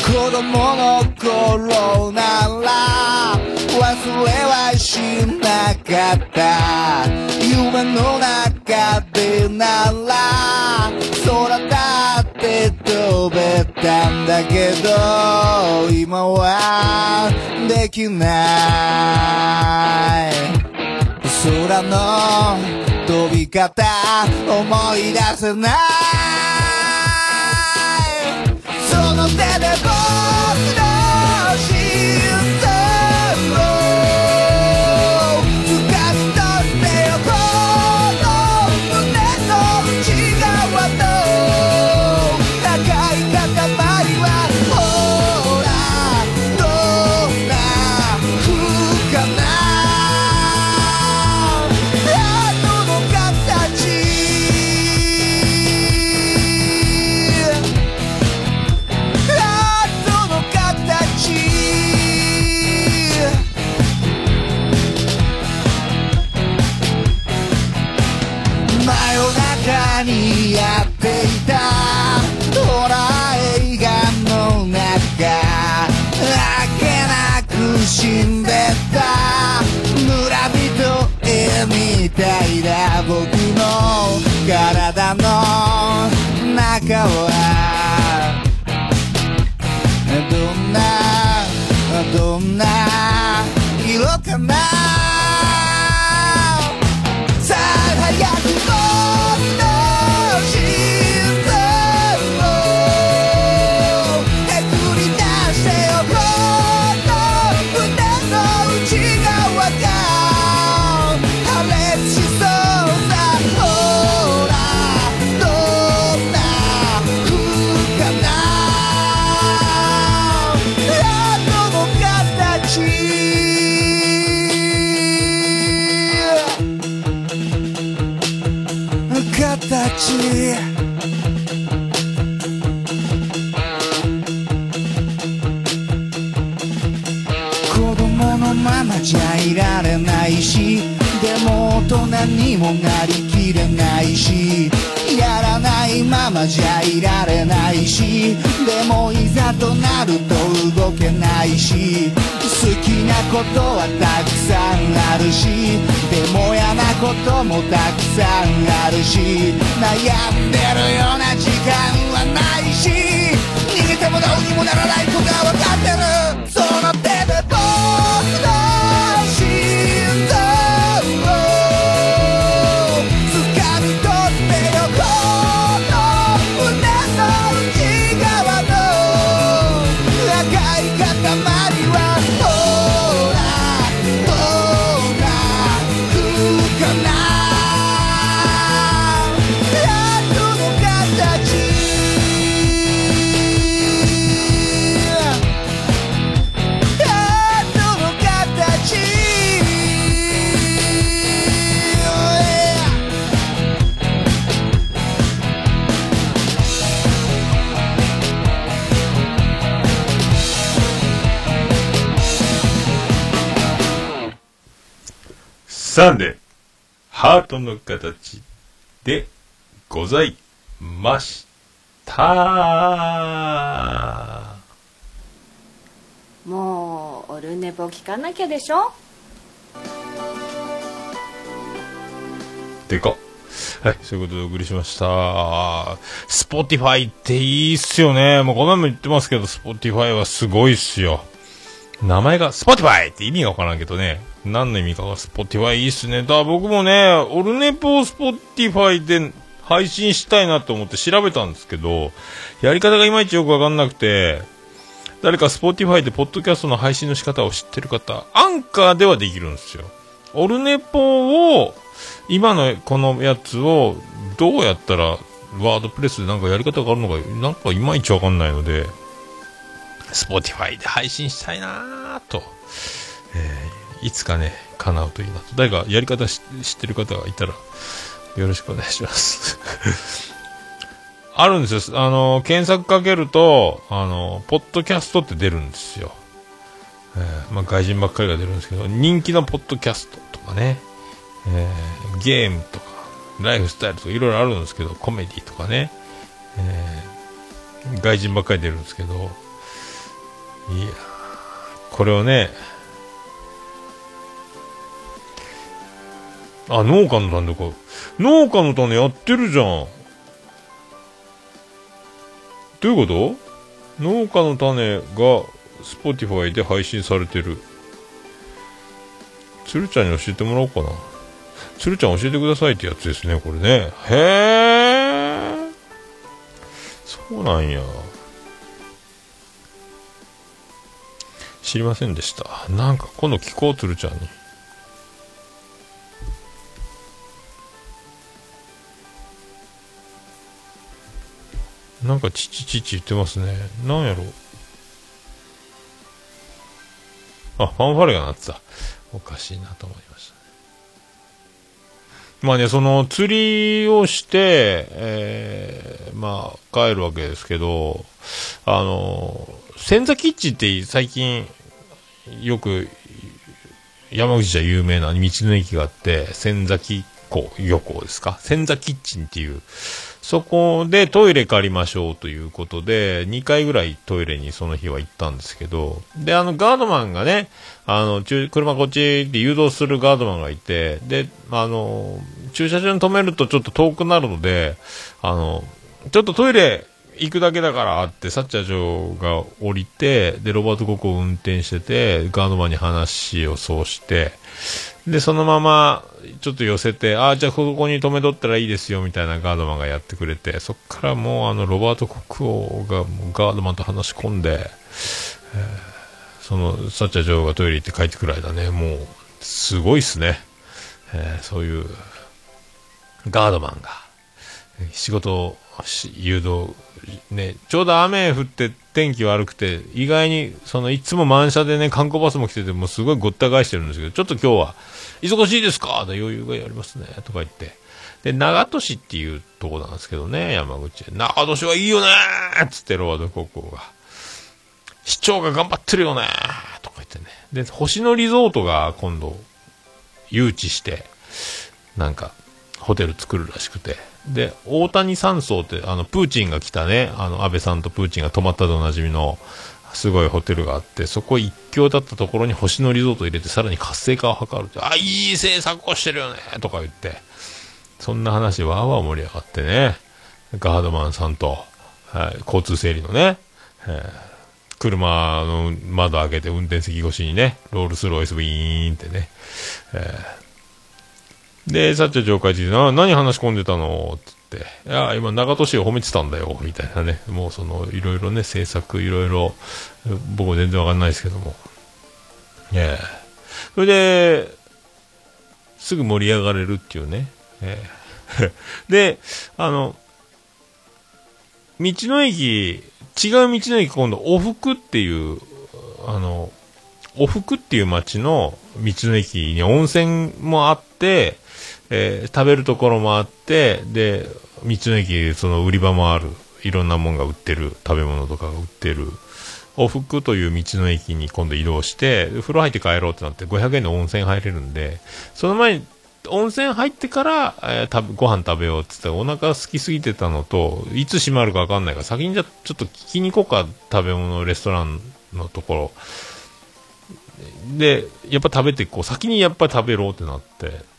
S5: 子供の頃なら忘れはしなかった。夢の中でなら空だって飛べたんだけど今はできない。空の方思い出せない。その手で僕の中となると動けないし好きなことはたくさんあるしでも嫌なこともたくさんあるし悩んでるような時間はないし逃げてもどうにもならないことは分かってる。
S3: サンデハートの形でございました。
S6: もうオルネポ聞かなきゃでしょ？
S3: でかっ。はい、そういうことでお送りしました。 Spotify っていいっすよね。もうこの前も言ってますけど、 Spotify はすごいっすよ。名前が Spotify って意味がわからんけどね。何の意味かが Spotify いいっすね。だから僕もね、オルネポを Spotify で配信したいなと思って調べたんですけど、やり方がいまいちよくわかんなくて、誰か Spotify でポッドキャストの配信の仕方を知ってる方、アンカーではできるんですよ。オルネポを、今のこのやつをどうやったら WordPress でなんかやり方があるのか、なんかいまいちわかんないので、Spotify で配信したいなぁと、えーいつかね、叶うといいなと。誰かやり方知ってる方がいたら、よろしくお願いします。あるんですよ。あの、検索かけると、あの、ポッドキャストって出るんですよ。えーまあ、外人ばっかりが出るんですけど、人気のポッドキャストとかね、えーゲームとか、ライフスタイルとかいろいろあるんですけど、コメディとかね、えー外人ばっかり出るんですけど、いやこれをね、あ、農家の種か。農家の種やってるじゃん。どういうこと？農家の種が Spotify で配信されてる。鶴ちゃんに教えてもらおうかな。鶴ちゃん教えてくださいってやつですね、これね。へえ。そうなんや。知りませんでした。なんか今度聞こう、鶴ちゃんに。なんかチチチチ言ってますね。なんやろあ、ファンファレが鳴ってた。おかしいなと思います。まあね、その釣りをして、えーまあ帰るわけですけど、あの、千座キッチンって最近よく山口じゃ有名な道の駅があって、千崎港、漁港ですか？千座キッチンっていう、そこでトイレ借りましょうということで、2回ぐらいトイレにその日は行ったんですけど、で、あの、ガードマンがね、あの、車こっちで誘導するガードマンがいて、で、あの、駐車場に止めるとちょっと遠くなるので、あの、ちょっとトイレ行くだけだからって、サッチャー長が降りて、で、ロバート・ココを運転してて、ガードマンに話をそうして、で、そのまま、ちょっと寄せて、ああ、じゃあここに止めとったらいいですよ、みたいなガードマンがやってくれて、そっからもう、あの、ロバート国王がガードマンと話し込んで、えーその、サッチャー女王がトイレ行って帰ってくる間ね、もう、すごいっすね。えーそういう、ガードマンが、仕事を誘導、ね、ちょうど雨降って天気悪くて、意外に、その、いつも満車でね、観光バスも来てて、もうすごいごった返してるんですけど、ちょっと今日は、忙しいですか？で余裕がやりますね、とか言って。で、長門市っていうとこなんですけどね、山口。長門市はいいよねーっつってロワード高校が。市長が頑張ってるよねーとか言ってね。で、星野リゾートが今度、誘致して、なんか、ホテル作るらしくて。で、大谷山荘って、あの、プーチンが来たね、あの、安倍さんとプーチンが泊まったでおなじみの、すごいホテルがあって、そこ一強だったところに星野リゾート入れて、さらに活性化を図るって、あ、いい政策をしてるよねとか言って、そんな話わーわー盛り上がってね、ガードマンさんと、はい、交通整理のね、えー車の窓開けて運転席越しにね、ロールスロイスウィーンってね、えーで、サッチャー上会ってな何話し込んでたの？つって、いや、今長門市を褒めてたんだよ、みたいなね、もうその、いろいろね、政策、いろいろ、僕も全然わかんないですけども。ええ。それで、すぐ盛り上がれるっていうね。ええ。で、あの、道の駅、違う道の駅今度、おふくっていう、あの、おふくっていう町の道の駅に温泉もあって、えー食べるところもあって、で、道の駅、その売り場もある、いろんなもんが売ってる、食べ物とかが売ってる、往復という道の駅に今度移動して、風呂入って帰ろうってなって500円で温泉入れるんで、その前に温泉入ってから、えーご飯食べようって言ってお腹空きすぎてたのと、いつ閉まるかわかんないから、先にじゃちょっと聞きに行こうか、食べ物レストランのところ。で、やっぱ食べてこう、先にやっぱり食べろってなって、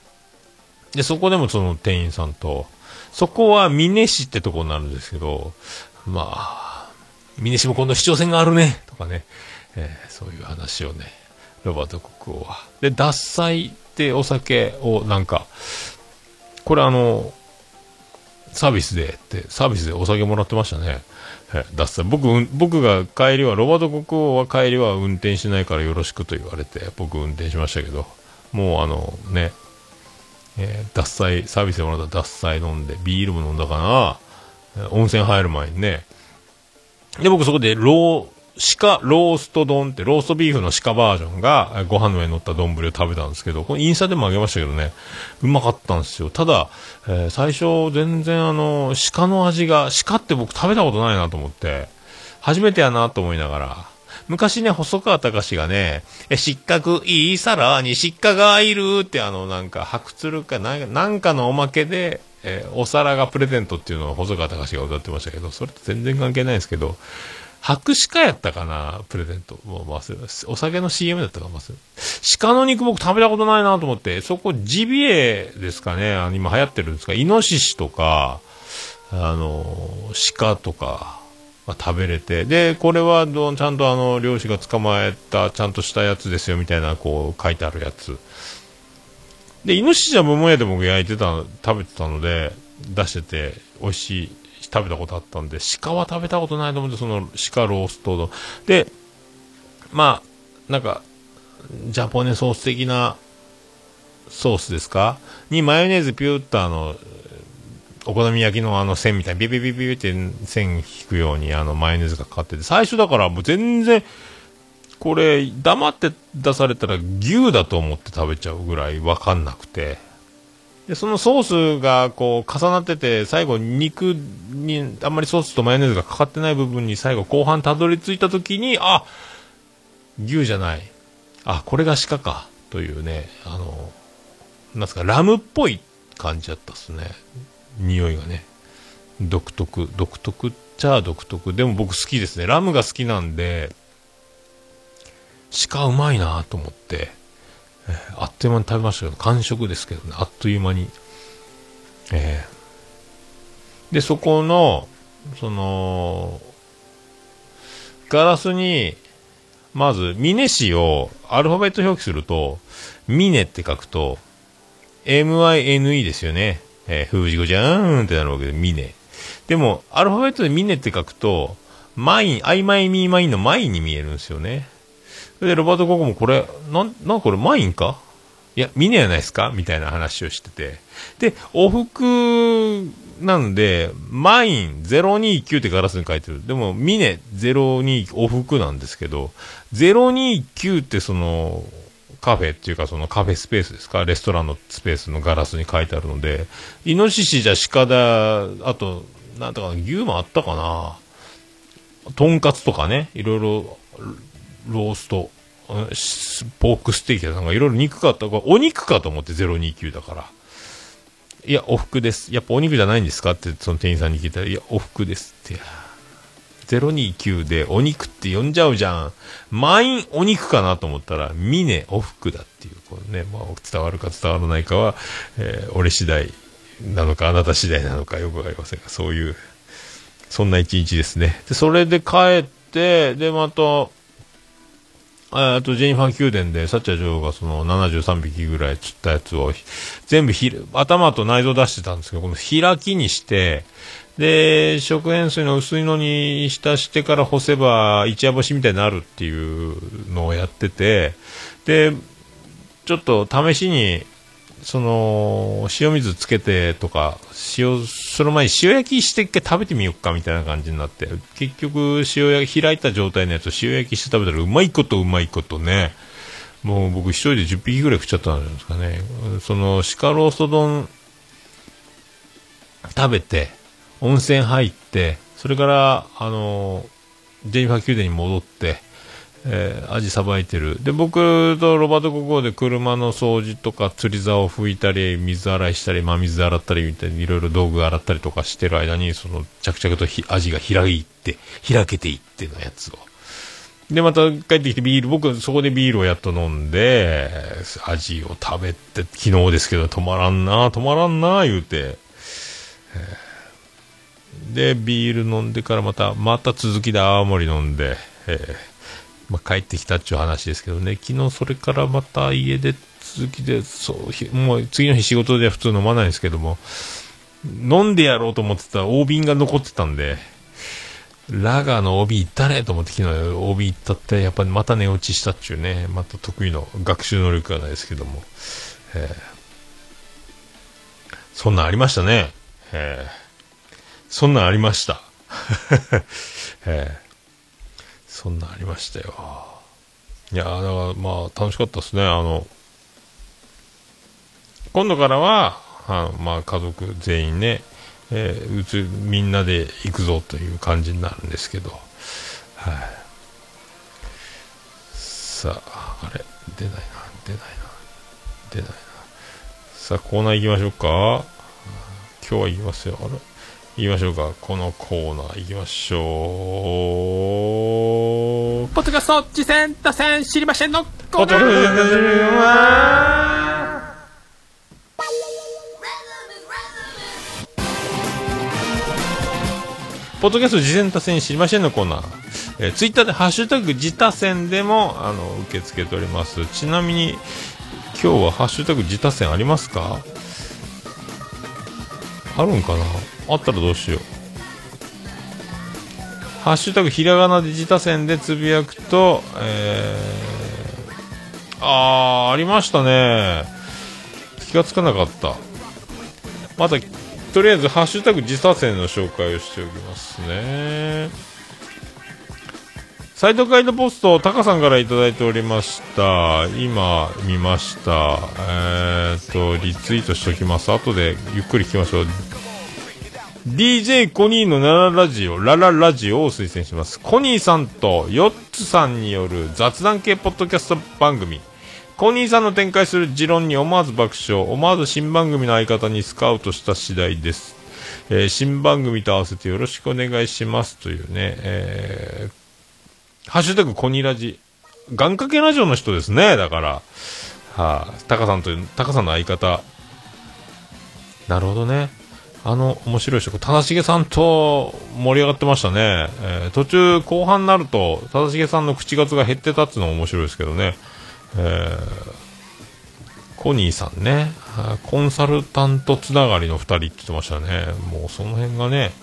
S3: で、そこでもその店員さんと、そこは峰市ってとこになるんですけど、まあ、峰市も今度市長選があるね、とかね、えーそういう話をね、ロバート国王は。で、獺祭ってお酒をなんか、これあの、サービスでって、サービスでお酒もらってましたね。えー獺祭。僕、僕が帰りは、ロバート国王は帰りは運転しないからよろしくと言われて、僕運転しましたけど、もうあのね、えー、獺祭、サービスでもらった獺祭飲んで、ビールも飲んだかな、温泉入る前にね。で、僕そこで、ロー、鹿ロースト丼って、ローストビーフの鹿バージョンが、ご飯の上に乗った丼を食べたんですけど、これインスタでもあげましたけどね、うまかったんですよ。ただ、えー最初、全然あの、鹿の味が、鹿って僕食べたことないなと思って、初めてやなと思いながら、昔ね、細川隆がね、え、失格いい皿に失格がいるってあの、なんか、白鶴かなんか、のおまけで、えお皿がプレゼントっていうのを細川隆が歌ってましたけど、それと全然関係ないんですけど、白鹿やったかなプレゼント。もう忘れますお酒の CM だったか忘れ鹿の肉僕食べたことないなと思って、そこジビエですかねあの今流行ってるんですか。イノシシとか、あの、鹿とか、まあ食べれて、で、これはどちゃんとあの、漁師が捕まえた、ちゃんとしたやつですよ、みたいな、こう、書いてあるやつ。で、イノシシは桃屋で僕焼いてた、食べてたので、出してて、美味しい、食べたことあったんで、鹿は食べたことないと思って、その鹿ローストの。で、まあ、なんか、ジャポネソース的なソースですか？にマヨネーズピューッとあの、お好み焼きのあの線みたいにビビビビビって線引くようにあのマヨネーズがかかってて、最初だからもう全然、これ黙って出されたら牛だと思って食べちゃうぐらいわかんなくて。で、そのソースがこう重なってて、最後肉にあんまりソースとマヨネーズがかかってない部分に最後後半たどり着いた時に、あ牛じゃない。あ、これが鹿か。というね、あの、なんすか、ラムっぽい感じだったっすね。匂いがね。独特、独特っちゃ独特。でも僕好きですね。ラムが好きなんで、鹿うまいなと思って、えーあっという間に食べましたけど、完食ですけどね、あっという間に。えーで、そこの、その、ガラスに、まず、峰市をアルファベット表記すると、峰って書くと、MINE ですよね。えー、藤子ちゃーんってなるわけで、峰。でも、アルファベットで峰って書くと、 mine、I my me mineの mineに見えるんですよね。それで、ロバート・ココもこれ、なん、なんこれ mineか？いや、峰やないですか？みたいな話をしてて。で、往復なんで、 mine029ってガラスに書いてる。でも、峰02往復なんですけど、029ってその、カフェっていうかそのカフェスペースですか？レストランのスペースのガラスに書いてあるので、イノシシじゃ鹿だ、あと、なんとか牛もあったかな？とんかつとかね、いろいろ、ロースト、ポークステーキだなんかいろいろ肉かとか、お肉かと思って029だから。いや、お服です。やっぱお肉じゃないんですか？ってその店員さんに聞いたら、いや、お服ですって。029でお肉って呼んじゃうじゃん。満員お肉かなと思ったら、ミネお服だっていう、これね、まあ、伝わるか伝わらないかは、えー俺次第なのか、あなた次第なのかよくわかりませんが、そういう、そんな一日ですね。で、それで帰って、で、また、ああと、ジェニファー宮殿で、サッチャー女王がその73匹ぐらい釣ったやつを、全部ひ、頭と内臓出してたんですけど、この開きにして、で、食塩水の薄いのに浸してから干せば、一夜干しみたいになるっていうのをやってて、で、ちょっと試しに、その、塩水つけてとか、塩、その前に塩焼きして一回食べてみようかみたいな感じになって、結局、塩焼き、開いた状態のやつを塩焼きして食べたらうまいことうまいことね、もう僕一人で10匹ぐらい食っちゃったんじゃないですかね。その、鹿ロースト丼食べて、温泉入って、それから、あの、ジェニファー宮殿に戻って、えー、アジさばいてる。で、僕とロバート・ココーで車の掃除とか釣り竿を拭いたり、水洗いしたり、真水洗ったりみたいにいろいろ道具洗ったりとかしてる間に、その、着々とアジが開いて、開けていってのやつを。で、また帰ってきてビール、僕そこでビールをやっと飲んで、アジを食べて、昨日ですけど、止まらんな、止まらんな、言うて。えーで、ビール飲んでからまた、また続きで泡盛飲んで、えーまあ、帰ってきたっていう話ですけどね、昨日それからまた家で続きで、そう、もう次の日仕事では普通飲まないんですけども、飲んでやろうと思ってた大瓶が残ってたんで、ラガーの OB 行ったねと思って昨日 OB 行ったって、やっぱりまた寝落ちしたっちゅうね、また得意の学習能力がないですけども、えーそんなんありましたね。えー。そんなんありました。えーそんなんありましたよ。いやだからまあ楽しかったですね。あの、今度からは、あのまあ家族全員ね、えーうちみんなで行くぞという感じになるんですけど、はい。さあ、あれ、出ないな、出ないな、出ないな。さあ、コーナー行きましょうか。今日は行きますよ。あれ？行きましょうか。このコーナー行きましょう。
S4: ポッドキャスト次戦打線知りませんの？
S3: ポトフポッドキャスト事前多戦知りませんのコーナー。えー、ツイッターでハッシュタグ自他戦でも、あの、受け付けております。ちなみに、今日はハッシュタグ自他戦ありますか？あるんかな？あったらどうしよう。ハッシュタグひらがなで自他戦でつぶやくと、えー、あー、ありましたね。気がつかなかった。また、とりあえず、ハッシュタグ自他戦の紹介をしておきますね。サイトガイドポスト、タカさんからいただいておりました。今、見ました。えーと、リツイートしておきます。後でゆっくり聞きましょう。DJ コニーのラララジオ、ラララジオを推薦します。コニーさんとヨッツさんによる雑談系ポッドキャスト番組。コニーさんの展開する持論に思わず爆笑、思わず新番組の相方にスカウトした次第です。えー新番組と合わせてよろしくお願いしますというね、えー、ハッシュタグコニーラジ。願掛けラジオの人ですね、だから。はあ、タカさんという、タカさんの相方。なるほどね。あの、面白い人、田重さんと盛り上がってましたね。えー途中、後半になると、田重さんの口数が減ってたっていうのも面白いですけどね。えーコニーさんね、コンサルタントつながりの2人って言ってましたね。もうその辺がね、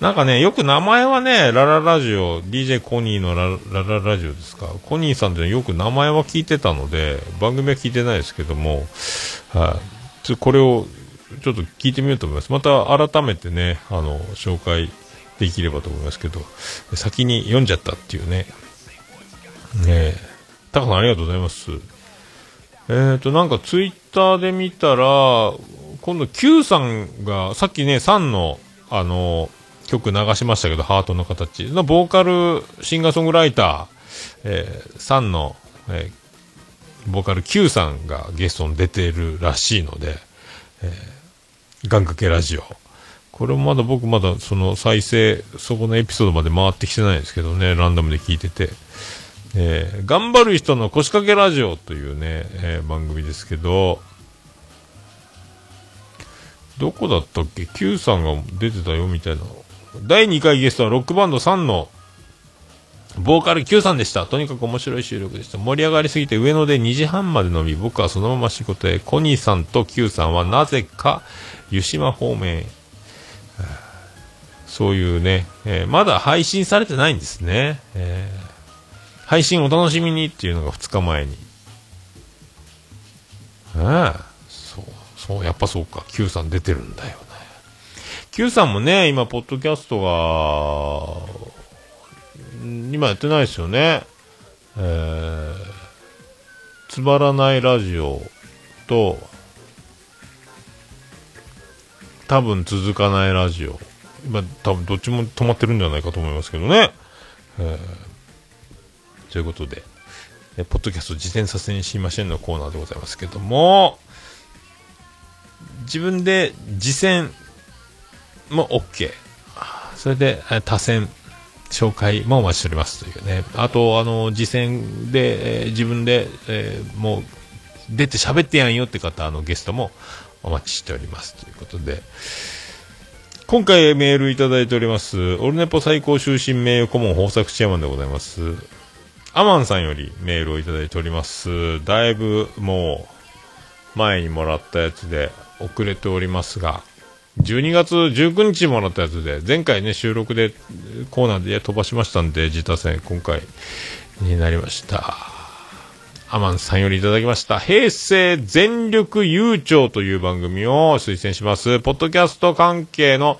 S3: なんかね、よく名前はね、ラララジオ、DJ コニーのララララジオですか。コニーさんってよく名前は聞いてたので、番組は聞いてないですけども、はい、これをちょっと聞いてみようと思います。また改めてね、あの、紹介できればと思いますけど、先に読んじゃったっていうね。ねえ。タカさんありがとうございます。えーと、なんかツイッターで見たら、今度 Q さんが、さっきね、3の、あの、曲流しましたけど、ハートの形のボーカル、シンガーソングライター、えー、3の、えーボーカル Q さんがゲストに出てるらしいので、えー、願掛けラジオ。これもまだ僕まだその再生、そこのエピソードまで回ってきてないんですけどね、ランダムで聞いてて。えー頑張る人の腰掛けラジオというね、えー番組ですけど、どこだったっけ ?Q さんが出てたよみたいな。第2回ゲストはロックバンド3のボーカル Q さんでした。とにかく面白い収録でした。盛り上がりすぎて上野で2時半まで飲み、僕はそのまま仕事へ。コニーさんと Q さんはなぜか湯島方面へ。そういうね、えーまだ配信されてないんですね。えー配信お楽しみにっていうのが2日前に。ええそう、そう、やっぱそうか。Q さん出てるんだよね。Q さんもね、今、ポッドキャストが、今やってないですよね。えー、つまらないラジオと、多分続かないラジオ。今、多分どっちも止まってるんじゃないかと思いますけどね。えーということで、えポッドキャスト自転させにしませんのコーナーでございますけども、自分で実践も OK。それで、え多選、紹介もお待ちしておりますというね。あと、あの、実践で、えー自分で、えーもう、出て喋ってやんよって方、あの、ゲストもお待ちしておりますということで、今回メールいただいております、オルネポ最高終身名誉顧問豊作チェアマンでございます。アマンさんよりメールをいただいております。だいぶもう前にもらったやつで遅れておりますが、12月19日もらったやつで、前回ね、収録でコーナーで飛ばしましたんで、自他戦今回になりました。アマンさんよりいただきました。平成全力悠長という番組を推薦します。ポッドキャスト関係の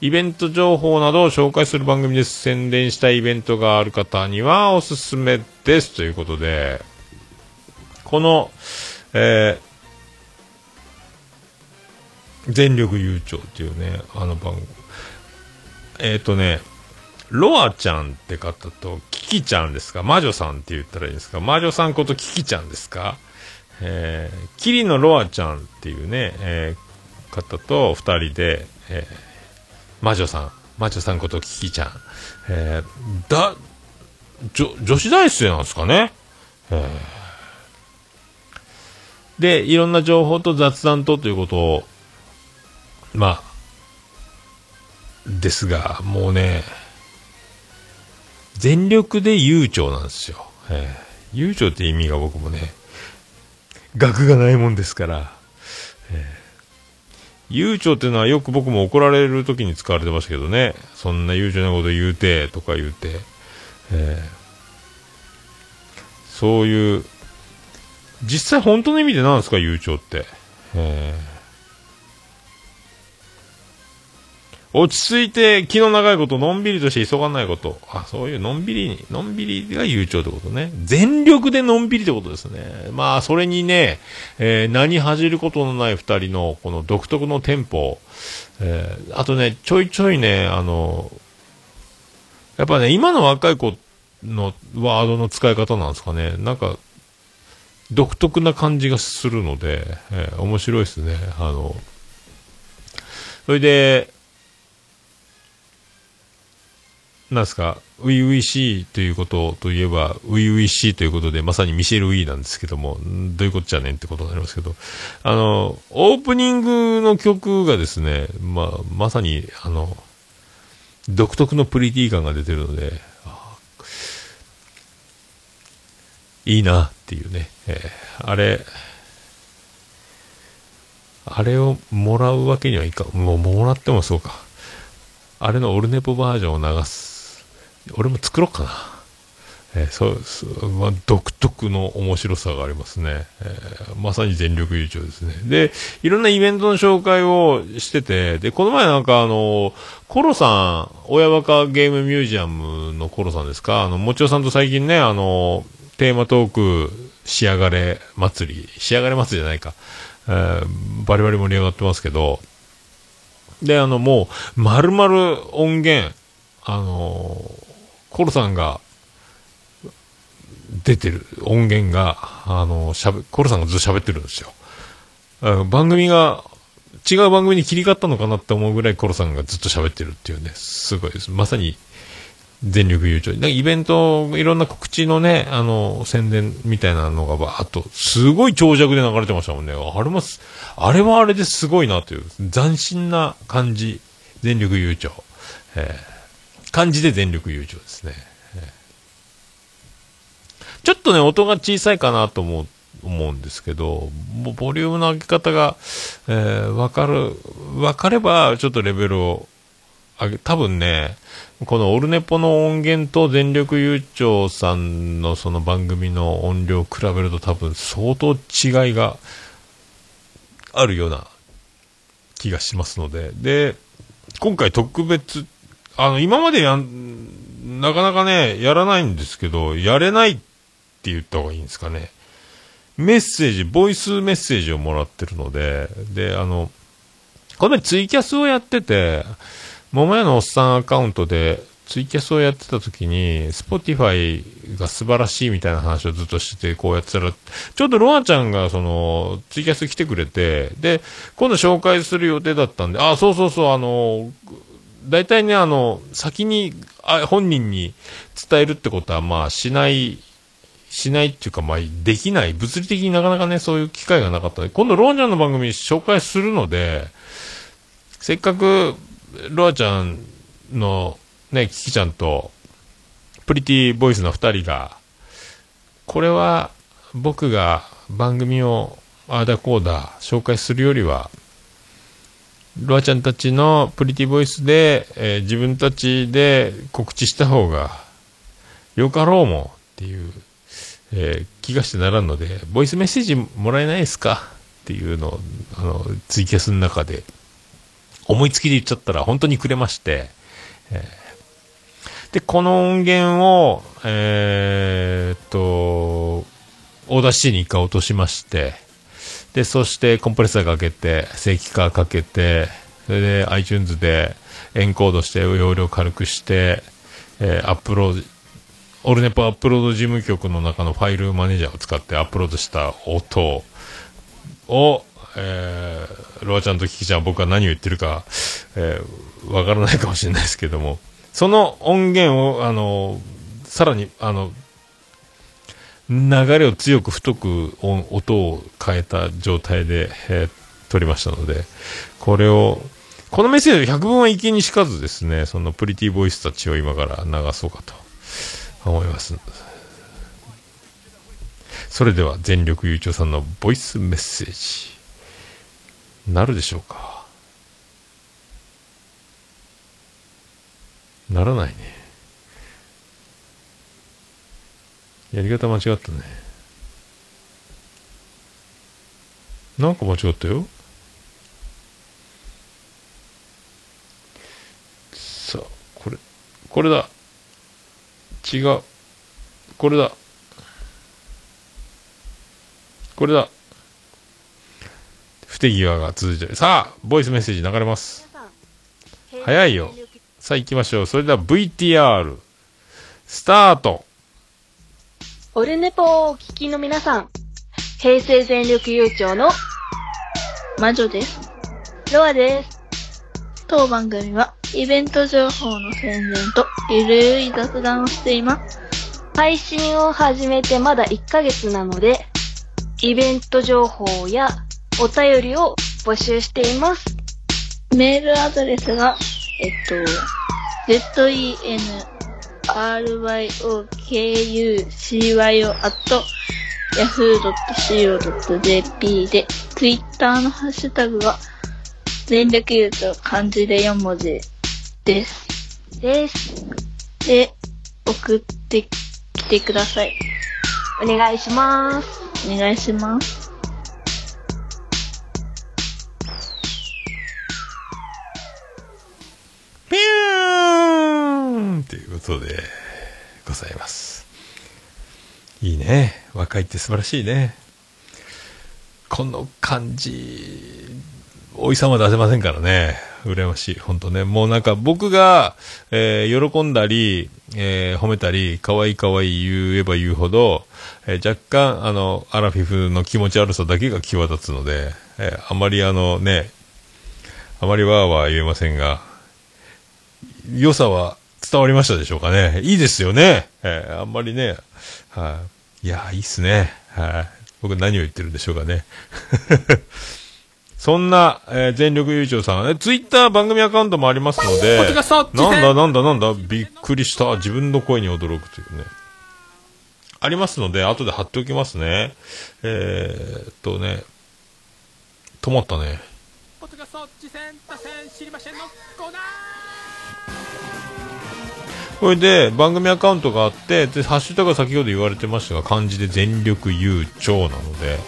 S3: イベント情報などを紹介する番組です。宣伝したいイベントがある方にはおすすめです。ということで、この、えー全力悠長っていうね、あの番組。えっ、とね、ロアちゃんって方と、キキちゃんですか？魔女さんって言ったらいいですか？魔女さんことキキちゃんですか？えー、キリのロアちゃんっていうね、えー方と二人で、えー魔女さん、魔女さんことキキちゃん、えーだ、女、女子大生なんですかね？えー。で、いろんな情報と雑談とということを、まあ、ですが、もうね、全力で悠長なんですよ。えー、悠長って意味が僕もね、学がないもんですから、えー悠長っていうのはよく僕も怒られる時に使われてましたけどね、そんな悠長なこと言うて、とか言うて、えーそういう、実際本当の意味で何ですか、悠長って。えー落ち着いて気の長いこと、のんびりとして急がないこと。あ、そういうのんびりに、のんびりが悠長ってことね。全力でのんびりってことですね。まあ、それにね、えー何恥じることのない二人の、この独特のテンポ。えーあとね、ちょいちょいね、あの、やっぱね、今の若い子のワードの使い方なんですかね。なんか、独特な感じがするので、えー面白いですね。あの、それで、なんですか、ウィウィしいということといえば、ウィウィしいということで、まさにミシェル・ウィーなんですけども、どういうことじゃねんってことになりますけど、あの、オープニングの曲がですね、まあ、まさに、あの、独特のプリティ感が出てるので、いいなっていうね、えーあれ、あれをもらうわけにはいかん、もうもらってもそうか。あれのオルネポバージョンを流す。俺も作ろうかな。えーそうそう、まあ、独特の面白さがありますね、えーまさに全力優勝ですね。で、いろんなイベントの紹介をしてて、で、この前なんかあの、コロさん、親若ゲームミュージアムのコロさんですか、あの、もちおさんと最近ね、あの、テーマトーク、仕上がれ祭り、仕上がれ祭りじゃないか、えーバリバリ盛り上がってますけど、で、あの、もう、丸々音源、あのコロさんが、出てる音源が、あの、しゃべ、コロさんがずっと喋ってるんですよ。あの番組が、違う番組に切り替わったのかなって思うぐらいコロさんがずっと喋ってるっていうね、すごいです。まさに、全力優勝。なんかイベント、いろんな告知のね、あの、宣伝みたいなのがばーっと、すごい長尺で流れてましたもんね。あれも、あれはあれですごいなという、斬新な感じ、全力優勝。えー感じで全力優勝ですね。ちょっとね、音が小さいかなと思う、思うんですけど、ボリュームの上げ方が、えーわかる、わかれば、ちょっとレベルを上げ、多分ね、このオルネポの音源と全力優勝さんのその番組の音量を比べると多分相当違いがあるような気がしますので、で、今回特別、あの、今までやん、なかなかね、やらないんですけど、やれないって言った方がいいんですかね。メッセージ、ボイスメッセージをもらってるので、で、あの、この前ツイキャスをやってて、桃屋のおっさんアカウントでツイキャスをやってた時に、 Spotify が素晴らしいみたいな話をずっとしてて、こうやってたら、ちょうどロアちゃんがその、ツイキャス来てくれて、で、今度紹介する予定だったんで、あ、そうそうそう、あの、大体ね、あの、先に、あ本人に伝えるってことは、まあ、しない、しないっていうか、まあ、できない。物理的になかなかね、そういう機会がなかったので、今度、ロアちゃんの番組紹介するので、せっかく、ロアちゃんの、ね、キキちゃんと、プリティボイスの二人が、これは、僕が番組を、ああだこうだ、紹介するよりは、ロアちゃんたちのプリティボイスで、えー自分たちで告知した方が、よかろうもっていう、えー気がしてならんので、ボイスメッセージもらえないですか？っていうのを、あの、ツイキャスの中で、思いつきで言っちゃったら本当にくれまして、えー。で、この音源を、えーっと、 Audacity に一回落としまして、で、そしてコンプレッサーかけて、正規化かけて、それで iTunes でエンコードして容量軽くして、えーアップロード、オルネポアップロード事務局の中のファイルマネージャーを使ってアップロードした音を、えー、ロアちゃんとキキちゃん僕は何を言ってるか、えーわからないかもしれないですけども、その音源を、あの、さらに、あの、流れを強く太く音を変えた状態で、えー撮りましたので、これを、このメッセージ100分は一見にしかずですね、そのプリティボイスたちを今から流そうかと思います。それでは全力優勝さんのボイスメッセージ、なるでしょうか？ならないね。やり方間違ったね。なんか間違ったよ。さあ、これ、これだ。違う。これだ。これだ。不手際が続いてる。さあ、ボイスメッセージ流れます。早いよ。さあ行きましょう。それでは VTR、スタート。
S7: オルネポをお聞きの皆さん、平成全力優勝の
S8: 魔女です。
S7: ロアです。
S8: 当番組はイベント情報の宣伝とゆるい雑談をしています。
S7: 配信を始めてまだ1ヶ月なので、イベント情報やお便りを募集しています。
S8: メールアドレスが、えっと、zen zenryucyo.yahoo.co.jp で、Twitter のハッシュタグが、全力優勝漢字で4文字です。
S7: です。
S8: で、送ってきてください。
S7: お願いします。
S8: お願いします。
S3: ピューンということでございます。いいね。若いって素晴らしいね。この感じ、おいさま出せませんからね。羨ましい。本当ね。もうなんか僕が、えー喜んだり、えー褒めたり、可愛い可愛い言えば言うほど、えー若干、あの、アラフィフの気持ち悪さだけが際立つので、えあまりあのね、あまりわーわー言えませんが、良さは伝わりましたでしょうかね。いいですよね。えーあんまりね、はい、いやー、いいっすね。はい、僕何を言ってるんでしょうかね。そんな、えー全力優勝さん、え、ツイッター番組アカウントもありますので、なんだなんだなんだ、びっくりした。自分の声に驚くというね。ありますので、後で貼っておきますね。えー、っとね、止まったね。これで番組アカウントがあってでハッシュタグ先ほど言われてましたが漢字で全力優勝なので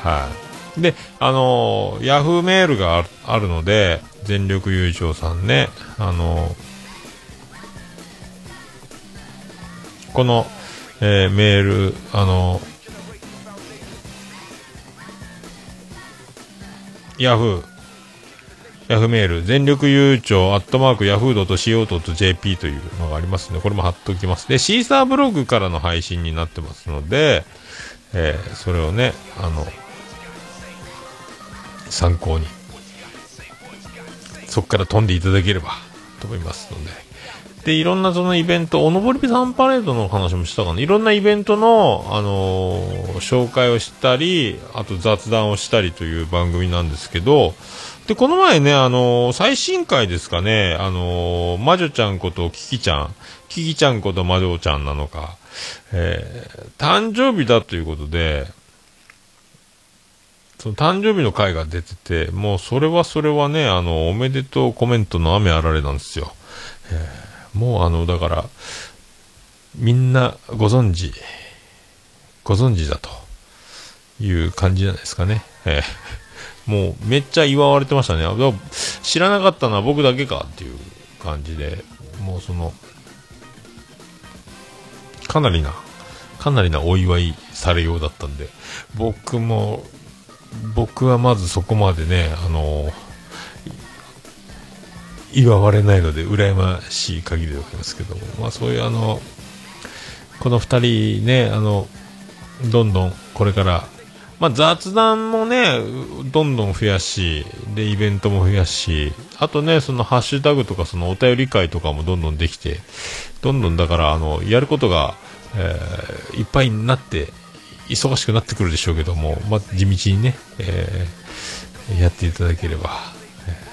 S3: はい。であのーヤフーメールがあるあるので全力優勝さんねあのーこの、えーメールあのヤフーヤフーメール、全力悠長、アットマーク、ヤフー .co.jp というのがありますので、これも貼っておきます。で、シーサーブログからの配信になってますので、えーそれをね、あの、参考に、そこから飛んでいただければと思いますので。で、いろんなそのイベント、おのぼりさんパレードの話もしたかな。いろんなイベントの、あのー紹介をしたり、あと雑談をしたりという番組なんですけど、で、この前ね、あのー最新回ですかね、あのー魔女ちゃんことキキちゃん、キキちゃんこと魔女ちゃんなのか、えー誕生日だということで、その誕生日の回が出てて、もうそれはそれはね、あの、おめでとうコメントの雨あられなんですよ。えーもうあの、だから、みんなご存知、ご存知だという感じじゃないですかね。えーもうめっちゃ祝われてましたね。知らなかったのは僕だけかっていう感じで、もうその、かなりな、かなりなお祝いされようだったんで、僕も、僕はまずそこまでね、あの祝われないので羨ましい限りでございますけども、まあ、そういうあのこの2人ねあのどんどんこれから、まあ、雑談もねどんどん増やしでイベントも増やしあとねそのハッシュタグとかそのお便り会とかもどんどんできてどんどんだからあのやることが、えーいっぱいになって忙しくなってくるでしょうけども、まあ、地道にね、えーやっていただければ。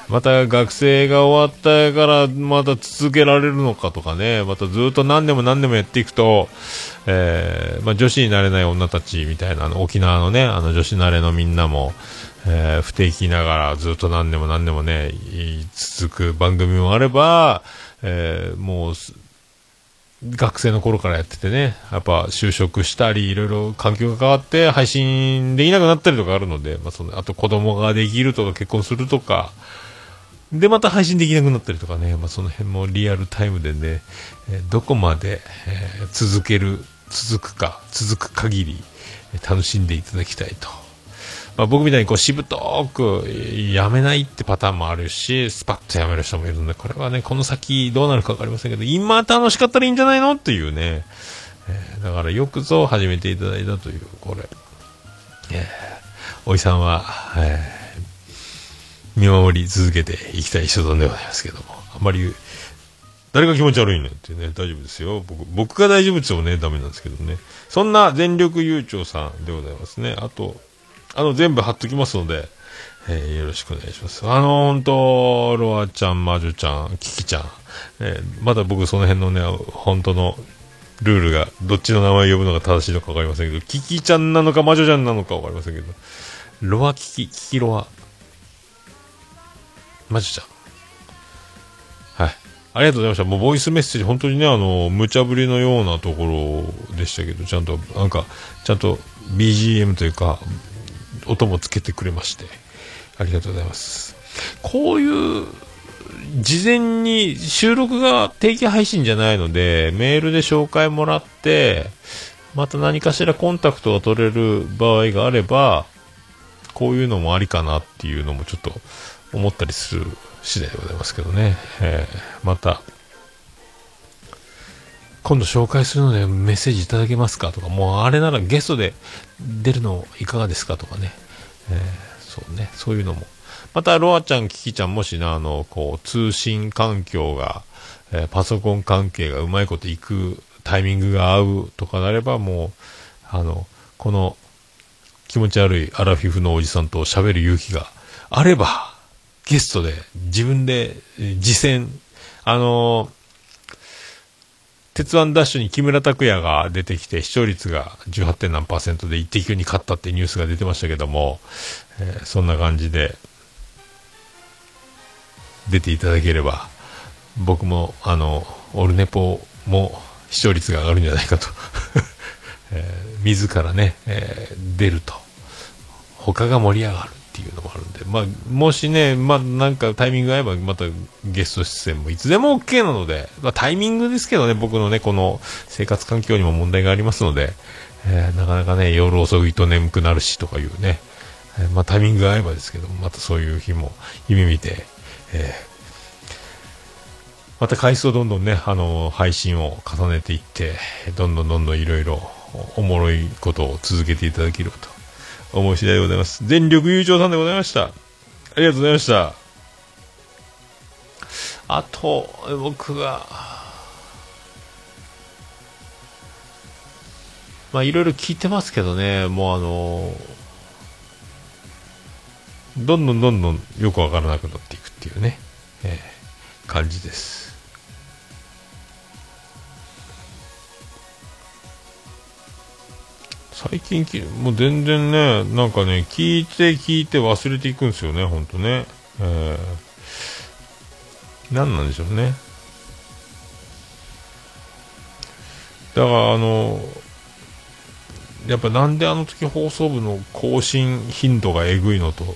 S3: また学生が終わったからまた続けられるのかとかね、またずっと何年も何年もやっていくと、えーまあ、女子になれない女たちみたいな、あの沖縄のね、あの女子慣れのみんなも、えー不定期ながらずっと何年も何年もね、続く番組もあれば、えーもう、学生の頃からやっててね、やっぱ就職したり、いろいろ環境が変わって配信できなくなったりとかあるので、まあ、そのあと子供ができるとか結婚するとか、で、また配信できなくなったりとかね、まあ、その辺もリアルタイムでね、どこまで、え続ける、続くか、続く限り、楽しんでいただきたいと。まあ、僕みたいにこうしぶとーくやめないってパターンもあるし、スパッとやめる人もいるので、これはね、この先どうなるかわかりませんけど、今楽しかったらいいんじゃないのっていうね、えだからよくぞ始めていただいたという、これ。えおいさんは、えー見守り続けていきたい所存でございますけども、あんまり、誰が気持ち悪いねんってね、大丈夫ですよ。僕、僕が大丈夫って言ってもね、ダメなんですけどね。そんな全力悠長さんでございますね。あと、あの、全部貼っときますので、えーよろしくお願いします。あの、本当ロアちゃん、魔女ちゃん、キキちゃん、えーまだ僕その辺のね、本当のルールが、どっちの名前を呼ぶのが正しいのかわかりませんけど、キキちゃんなのか魔女ちゃんなのかわかりませんけど、ロアキキ、キキロア、魔女ちゃん。はい。ありがとうございました。もうボイスメッセージ、本当にね、あの、無茶ぶりのようなところでしたけど、ちゃんと、なんか、ちゃんと BGM というか、音もつけてくれまして、ありがとうございます。こういう、事前に収録が定期配信じゃないので、メールで紹介もらって、また何かしらコンタクトが取れる場合があれば、こういうのもありかなっていうのもちょっと思ったりする次第でございますけどね。えーまた、今度紹介するのでメッセージいただけますか？とか、もうあれならゲストで出るのいかがですか？とかね。えーそうね、そういうのも。また、ロアちゃん、キキちゃん、もしな、あの、こう、通信環境が、えーパソコン関係がうまいこといくタイミングが合うとかなれば、もう、あの、この、気持ち悪いアラフィフのおじさんと喋る勇気があれば、ゲストで自分でえー実践、あの鉄腕ダッシュに木村拓哉が出てきて視聴率が 18. 点何パーセントで一滴に勝ったってニュースが出てましたけども、えーそんな感じで出ていただければ僕もあのオルネポも視聴率が上がるんじゃないかと、えー自らね、えー出ると。他が盛り上がる。っていうのもあるんで、まあ、もしね、まあ、なんかタイミングが合えば、またゲスト出演もいつでも OK なので、まあ、タイミングですけどね、僕のね、この生活環境にも問題がありますので、えーなかなかね、夜遅いと眠くなるしとかいうね、えーまあ、タイミングが合えばですけど、またそういう日も夢見て、えーまた回数をどんどんね、あの配信を重ねていって、どんどんどんどんいろいろおもろいことを続けていただければと思う次第でございます。全力優勝さんでございました。ありがとうございました。あと、僕が、まあいろいろ聞いてますけどね、もうあのどんどんどんどんよくわからなくなっていくっていうね、えー感じです。最近き、もう全然ね、なんかね、聞いて聞いて忘れていくんですよね、ほんとね。えー、何なんでしょうね。だから、あの、やっぱなんであの時放送部の更新頻度がえぐいのと、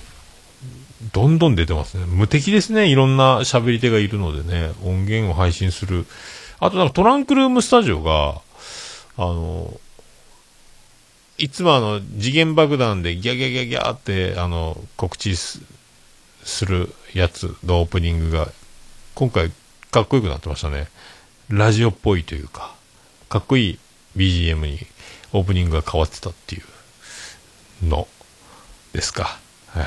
S3: どんどん出てますね。無敵ですね。いろんな喋り手がいるのでね、音源を配信する。あとなんかトランクルームスタジオが、あの、いつもあの、次元爆弾でギャギャギャギャって、あの、告知すするやつのオープニングが、今回かっこよくなってましたね。ラジオっぽいというか、かっこいい BGM にオープニングが変わってたっていうのですか。はい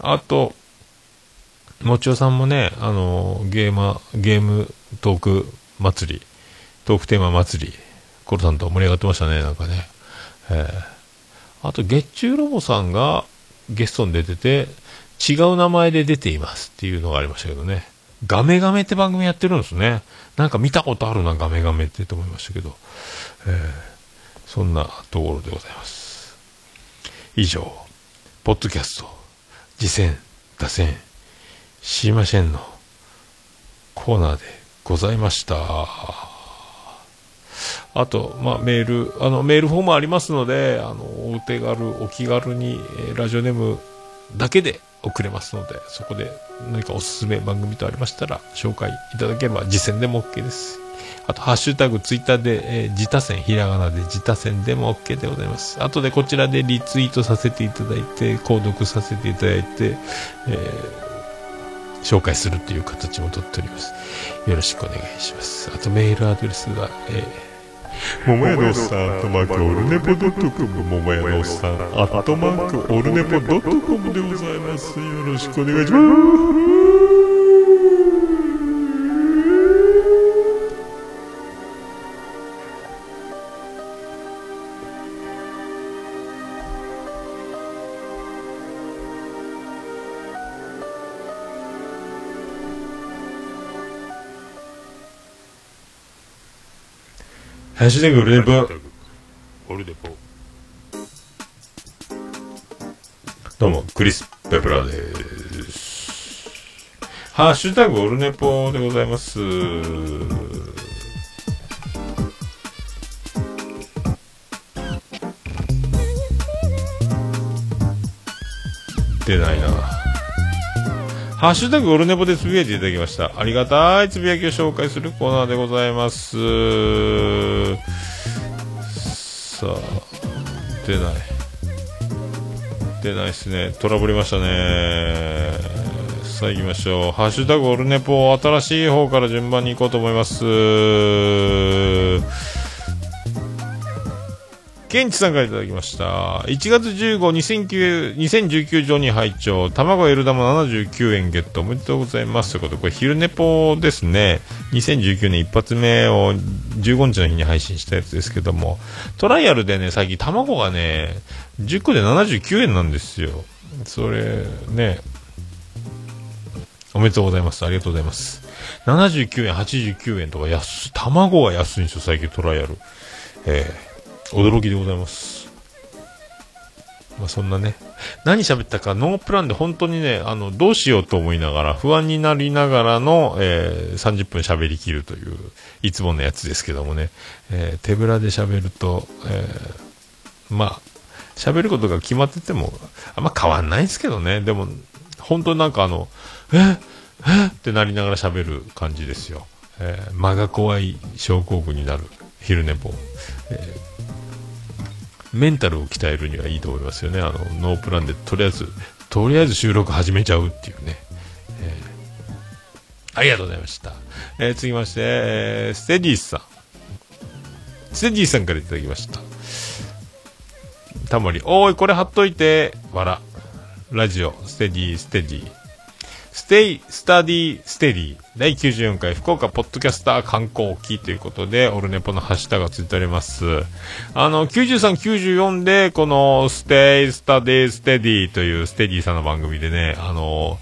S3: あと、もちおさんもね、あの、ゲーマ、ゲームトーク祭り、トークテーマ祭り、コロさんと盛り上がってましたね、なんかね。えーあと、月中ロボさんがゲストに出てて、違う名前で出ていますっていうのがありましたけどね。ガメガメって番組やってるんですね。なんか見たことあるな、ガメガメってと思いましたけど。えーそんなところでございます。以上、ポッドキャスト、次戦、打線、知りませんのコーナーでございました。あと、まあ、メール、あの、メールフォームありますので、あの、お手軽、お気軽に、えーラジオネームだけで送れますので、そこで何かおすすめ番組とありましたら、紹介いただければ、実践でも OK です。あと、ハッシュタグ、ツイッターで、えー、自他戦、ひらがなで自他戦でも OK でございます。あとでこちらでリツイートさせていただいて、購読させていただいて、えー紹介するという形もとっております。よろしくお願いします。あと、メールアドレスが、えー、ももやのおっさん、アットマーク、オルネポドットコム、ももやのおっさん、アットマーク、オルネポドットコムでございます。よろしくお願いします。ハッシュタグオルネポ。オルネポ。どうも、クリス・ペプラです。ハッシュタグオルネポでございます。出ないな。ハッシュタグオルネポでつぶやいていただきました。ありがたいつぶやきを紹介するコーナーでございます。さあ、出ない。出ないですね。トラブりましたね。さあ行きましょう。ハッシュタグオルネポ新しい方から順番に行こうと思います。ケンチさんからいただきました。1月15、2009 2019上に拝聴卵 L 玉79円ゲットおめでとうございます。ということで、これ昼ネポですね。2019年一発目を15日の日に配信したやつですけども、トライアルでね、最近卵がね、10個で79円なんですよ。それ、ね、おめでとうございます。ありがとうございます。79円、89円とか安い、卵が安いんですよ、最近トライアル。えー驚きでございます。まあそんなね、何喋ったかノープランで本当にね、あの、どうしようと思いながら、不安になりながらの、えー30分喋りきるという、いつものやつですけどもね、えー手ぶらで喋ると、えーまあ、喋ることが決まってても、あんま変わんないですけどね、でも、本当になんかあの、ええってなりながら喋る感じですよ。えー間が怖い症候群になる昼寝坊。えーメンタルを鍛えるにはいいと思いますよね。あの、ノープランでとりあえず、とりあえず収録始めちゃうっていうね。えーありがとうございました。えー続きまして、えーステディーさん。ステディさんからいただきました。たまり、おーい、これ貼っといて、わら。ラジオ、ステディ、ステディ。ステ、ディ、ス stay、study。steady第94回、福岡ポッドキャスター観光記ということで、オルネポのハッシュタグがついております。あの、93、94で、この、 stay、study、steadyというステディさんの番組でね、あの、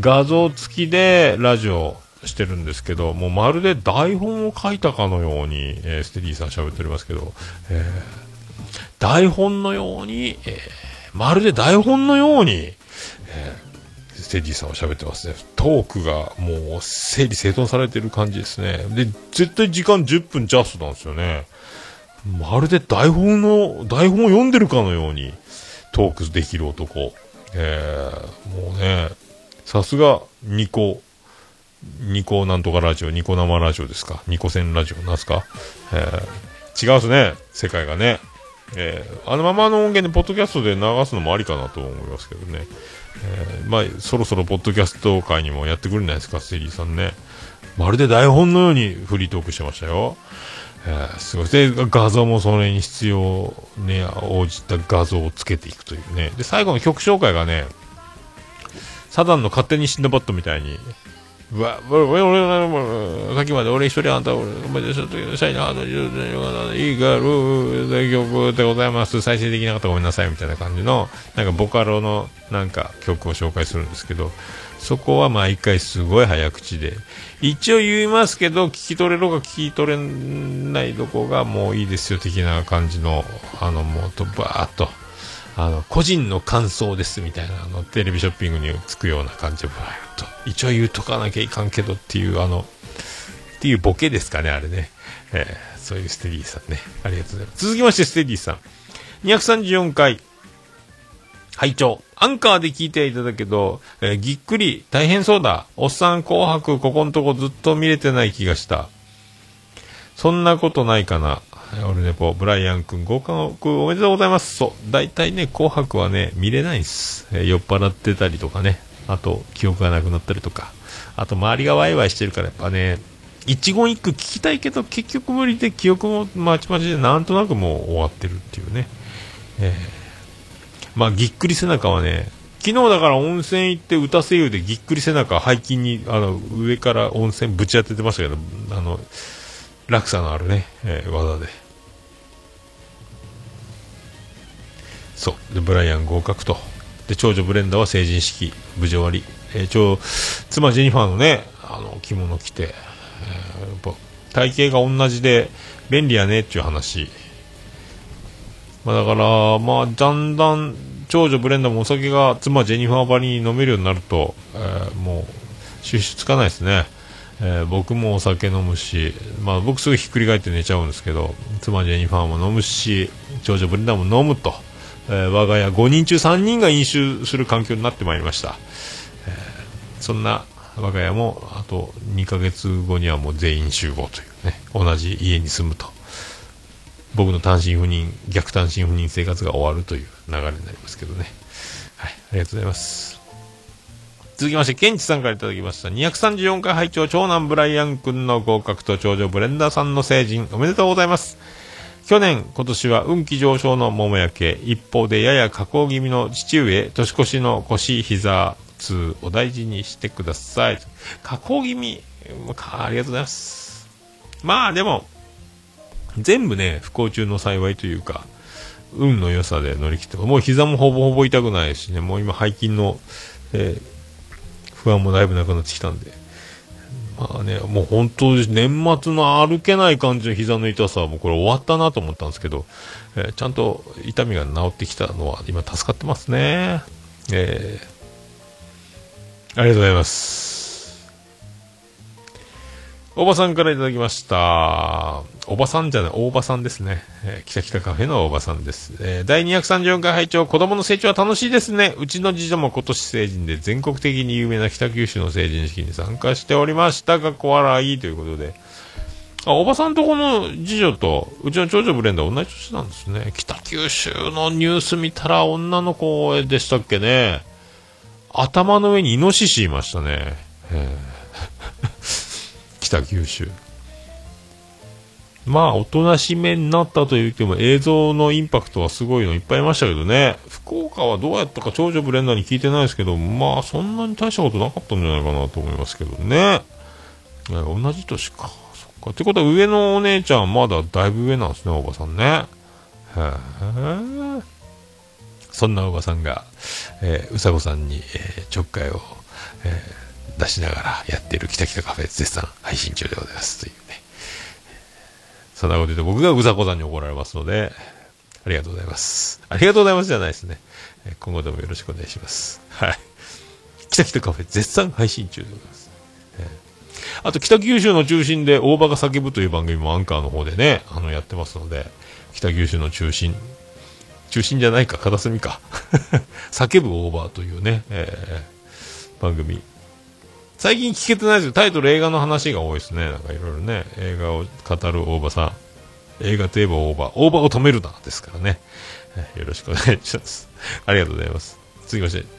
S3: 画像付きでラジオしてるんですけど、もうまるで台本を書いたかのように、えーステディさん喋っておりますけど、えー台本のように、えーまるで台本のように、えテディさんは喋ってますね。トークがもう整理整頓されてる感じですね。で、絶対時間10分ジャストなんですよね。まるで台本の、台本を読んでるかのようにトークできる男。えーもうね、さすがニコ、ニコなんとかラジオ、ニコ生ラジオですか？ニコ戦ラジオなんすか？えー違うっすね、世界がね。えーあのままの音源でポッドキャストで流すのもありかなと思いますけどね。えーまあ、そろそろポッドキャスト界にもやってくるんじゃないですか、ステリーさんね。まるで台本のようにフリートークしてましたよ。えーすごい。で、画像もそれに必要ね、応じた画像をつけていくというね。で、最後の曲紹介がね、サダンの勝手に死んだバットみたいに、うわ、俺、俺、俺、俺、さっきまで俺一人あんた、俺、お前でしょ、シャイナード、いいガール、大曲でございます。再生できなかったらごめんなさい、みたいな感じの、なんかボカロの、なんか曲を紹介するんですけど、そこは毎回すごい早口で、一応言いますけど、聞き取れるか聞き取れないとこがもういいですよ、的な感じの、あの、もうと、バーっと、あの、個人の感想ですみたいな、あの、テレビショッピングにつくような感じで、と、一応言うとかなきゃいかんけどっていう、あの、っていうボケですかね、あれね。えーそういうステディさんね。ありがとうございます。続きまして、ステディさん。234回、拝聴アンカーで聞いていただけど、えーぎっくり、大変そうだ。おっさん紅白、ここんとこずっと見れてない気がした。そんなことないかな。えー俺ね、こう、ブライアン君、合格おめでとうございます。そう。大体ね、紅白はね、見れないんです。えー酔っ払ってたりとかね。あと、記憶がなくなったりとか。あと、周りがワイワイしてるから、やっぱね、一言一句聞きたいけど、結局無理で記憶もまちまちで、なんとなくもう終わってるっていうね。えーまあ、ぎっくり背中はね、昨日だから温泉行って歌声優でぎっくり背中背筋にあの上から温泉ぶち当ててましたけどあの落差のあるね、えー技で。そう。でブライアン合格と。で長女ブレンダーは成人式無事終わり、えー長妻ジェニファーのねあの着物着て、えーやっぱ体型が同じで便利やねっていう話。まあ、だから、まあ、だんだん長女ブレンダーもお酒が妻ジェニファーばりに飲めるようになると、えーもう収集つかないですね、えー僕もお酒飲むし、まあ、僕すぐひっくり返って寝ちゃうんですけど妻ジェニファーも飲むし長女ブレンダーも飲むと、えー我が家5人中3人が飲酒する環境になってまいりました、えーそんな我が家もあと2ヶ月後にはもう全員集合というね同じ家に住むと僕の単身赴任、逆単身赴任生活が終わるという流れになりますけどね。はい、ありがとうございます。続きまして、ケンチさんからいただきました。234回拝聴長男ブライアン君の合格と長女ブレンダーさんの成人、おめでとうございます。去年、今年は運気上昇の桃焼け、一方でやや下降気味の父上、年越しの腰、膝痛、お大事にしてください。下降気味、ありがとうございます。まあでも、全部ね、不幸中の幸いというか、運の良さで乗り切って、もう膝もほぼほぼ痛くないしね、もう今背筋の、え不安もだいぶなくなってきたんで、まあね、もう本当に年末の歩けない感じの膝の痛さはもうこれ終わったなと思ったんですけど、えーちゃんと痛みが治ってきたのは今助かってますね。えーありがとうございます。おばさんからいただきました。おばさんじゃない、大場さんですね。えー、きたきたカフェのおばさんです。えー第234回拝聴子供の成長は楽しいですね。うちの次女も今年成人で全国的に有名な北九州の成人式に参加しておりましたが、小笑いということで。あ、おばさんとこの次女と、うちの長女ブレンダー同じ年なんですね。北九州のニュース見たら女の子でしたっけね。頭の上にイノシシいましたね。えー北九州。まあ、おとなしめになったと言っても映像のインパクトはすごいのいっぱいいましたけどね。福岡はどうやったか長女ブレンダーに聞いてないですけど、まあ、そんなに大したことなかったんじゃないかなと思いますけどね。同じ年か。そっか。ってことは上のお姉ちゃんまだだいぶ上なんですね、おばさんね。へえ。そんなおばさんが、えーうさこさんに、えーちょっかいを、えー出しながらやってるキタキタカフェ絶賛配信中でございますというね。そんなこと言うと僕がうさこさんに怒られますので、ありがとうございます。ありがとうございますじゃないですね。今後ともよろしくお願いします。はい。キタキタカフェ絶賛配信中でございます。えあと北九州の中心で大場が叫ぶという番組もアンカーの方でね、あのやってますので、北九州の中心、中心じゃないか、片隅か。叫ぶオーバーというね、えー番組。最近聞けてないですけど。タイトル映画の話が多いですね。なんかいろいろね、映画を語る大場さん。映画といえば大場。大場。を止めるな、ですからね。よろしくお願いします。ありがとうございます。続きまして。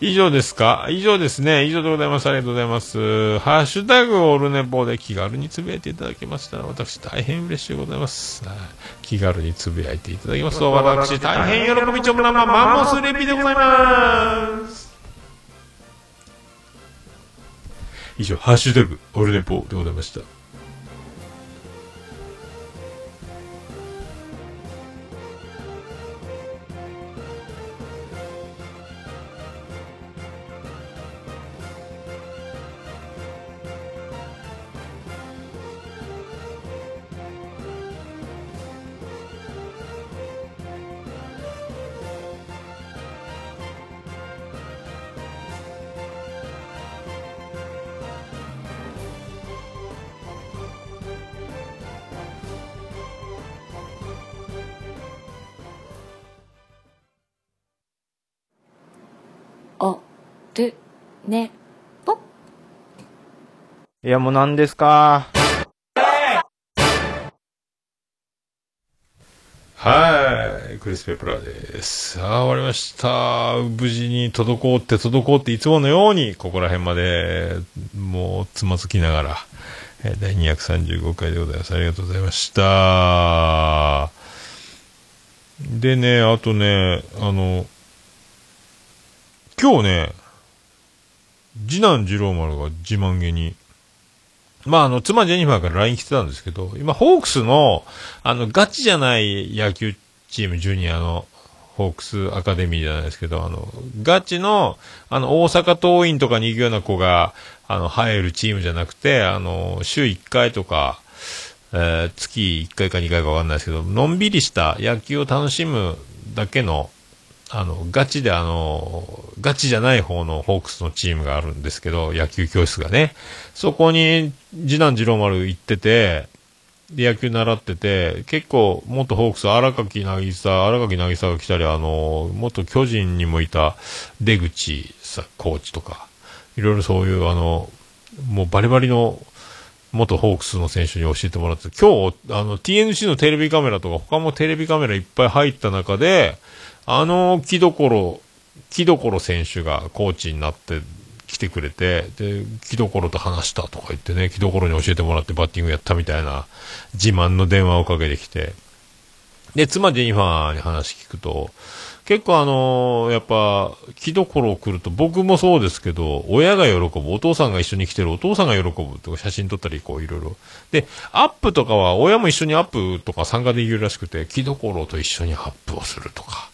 S3: 以上ですか？以上ですね。以上でございます。ありがとうございます。ハッシュタグオルネポで気軽につぶやいていただけましたら、私大変嬉しいございます。気軽につぶやいていただきますと、私大変喜びちょくなまマンモスレピでございます。以上、ハッシュタグオルネポでございました。
S6: ねぽ
S9: いや、もう何ですか？
S3: はい。クリス・ペプラーです。さあ、終わりました。無事に滞って滞っていつものように、ここら辺まで、もう、つまずきながら、えー第235回でございます。ありがとうございました。でね、あとね、あの、今日ね、次男次郎丸が自慢げに、まあ、あの、妻ジェニファーから LINE 来てたんですけど、今、ホークスの、あの、ガチじゃない野球チーム、ジュニアの、ホークスアカデミーじゃないですけど、あの、ガチの、あの、大阪桐蔭とかに行くような子が、あの、入るチームじゃなくて、あの、週1回とか、えー月1回か2回かわかんないですけど、のんびりした野球を楽しむだけの、あの、ガチであの、ガチじゃない方のホークスのチームがあるんですけど、野球教室がね。そこに、次男次郎丸行ってて、で、野球習ってて、結構、元ホークス、荒垣渚、荒垣渚が来たり、あの、元巨人にもいた出口さ、コーチとか、いろいろそういう、あの、もうバリバリの、元ホークスの選手に教えてもらって、今日、あの、TNC のテレビカメラとか、他もテレビカメラいっぱい入った中で、あの、木所、木所選手がコーチになって来てくれて、で、木所と話したとか言ってね、木所に教えてもらってバッティングやったみたいな自慢の電話をかけてきて、で、妻ジェニファーに話聞くと、結構あのーやっぱ、木所来ると、僕もそうですけど、親が喜ぶ、お父さんが一緒に来てる、お父さんが喜ぶとか、写真撮ったり、こう、いろいろ。で、アップとかは、親も一緒にアップとか参加できるらしくて、木所と一緒にアップをするとか。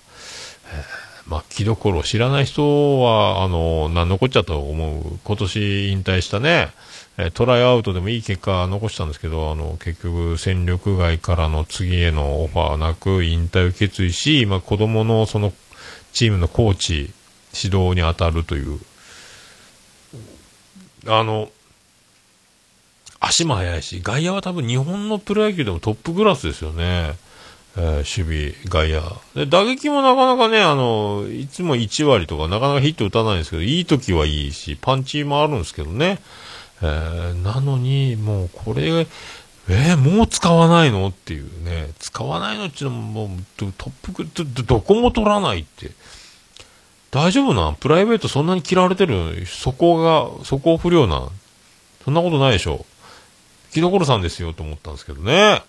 S3: まあ、木所を知らない人は、あの、何残っちゃったと思う。今年引退したね、えトライアウトでもいい結果残したんですけど、あの、結局戦力外からの次へのオファーなく引退を決意し、今子供のそのチームのコーチ、指導に当たるという、あの、足も速いし、外野は多分日本のプロ野球でもトップクラスですよね。えー守備、外野。で、打撃もなかなかね、あの、いつも1割とかなかなかヒット打たないんですけど、いい時はいいし、パンチもあるんですけどね。えーなのに、もうこれ、えーもう使わないのっていうね、使わないのっていうのも、もう、トップクど、どこも取らないって。大丈夫なプライベートそんなに嫌われてる？そこが、そこ不良なそんなことないでしょ？木所さんですよと思ったんですけどね。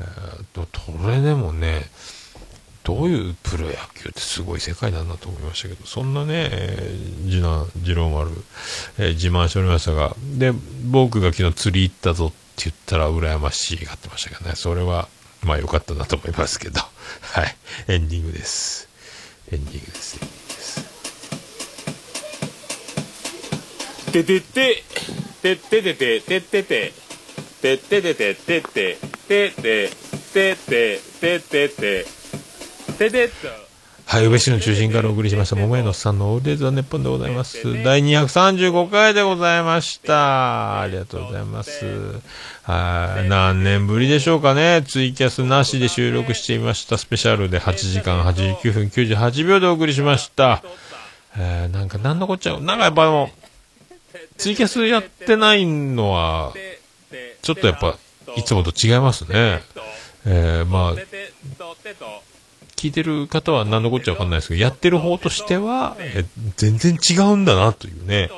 S3: えっと、それでもね、どういうプロ野球ってすごい世界なんだと思いましたけど、そんなね、えー次男、次郎丸、えー自慢しておりましたが、で、僕が昨日釣り行ったぞって言ったら羨ましいがってましたけどね、それは、まあ良かったなと思いますけど、はい、エンディングです。エンディングです。エンディングです
S4: てててててててててててててててててててててててててて
S3: はい、宇部市の中心からお送りしました、桃屋のさんのオールデイズ・ザ・ネッポンでございます。第235回でございました。ありがとうございます。はい、何年ぶりでしょうかね。ツイキャスなしで収録してみました。スペシャルで8時間89分98秒でお送りしました。えー、なんか何のこっちゃ、なんかやっぱあの、ツイキャスやってないのは、ちょっとやっぱ、いつもと違いますね。えー、まあ、聞いてる方は何のこっちゃわかんないですけど、やってる方としては、え全然違うんだなというね。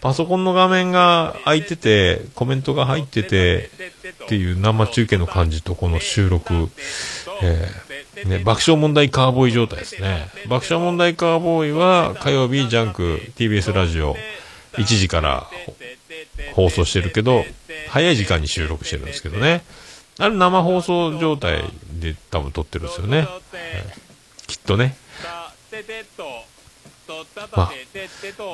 S3: パソコンの画面が開いてて、コメントが入ってて、っていう生中継の感じとこの収録、えーね、爆笑問題カーボーイ状態ですね。爆笑問題カーボーイは火曜日ジャンク TBS ラジオ1時から放送してるけど、早い時間に収録してるんですけどね。あれ生放送状態で多分撮ってるんですよね。はいきっとね。まあ、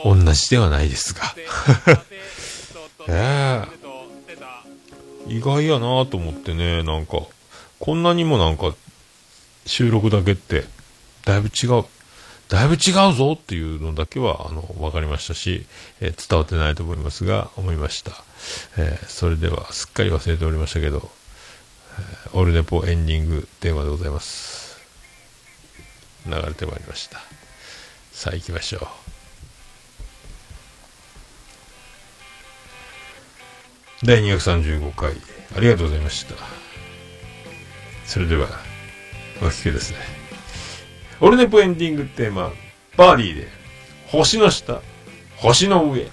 S3: 同じではないですが。ええ意外やなと思ってね、なんか、こんなにもなんか、収録だけって、だいぶ違う。だいぶ違うぞっていうのだけは、あの、わかりましたし、えー伝わってないと思いますが、思いました。えーそれでは、すっかり忘れておりましたけど、えーオルネポエンディングテーマでございます。流れてまいりました。さあ行きましょう。第235回、ありがとうございました。それでは、お聞きですね。オルネポエンディングテーマ、バーディーで、星の下、星の上。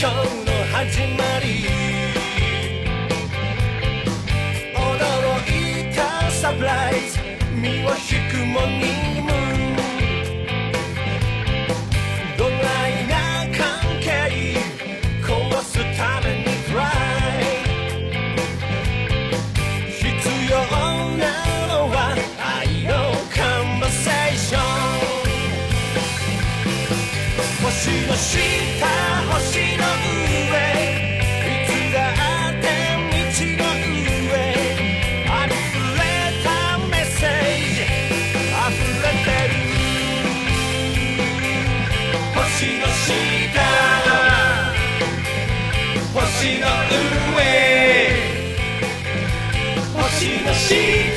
S10: 今日の始まり。驚いたサプライズ。身を引くモー see.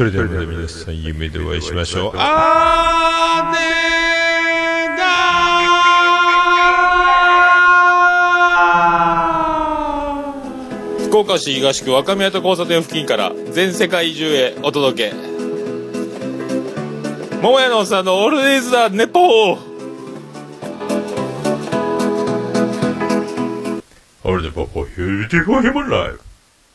S3: それでは皆さん夢でお会いしましょう。あーね
S4: 福岡市東区若宮と交差点付近から全世界中へお届け。桃屋のおっさんのオールディーズ・ザ・ネポー。
S3: 俺でパパヒューティフォーヒューマンライフ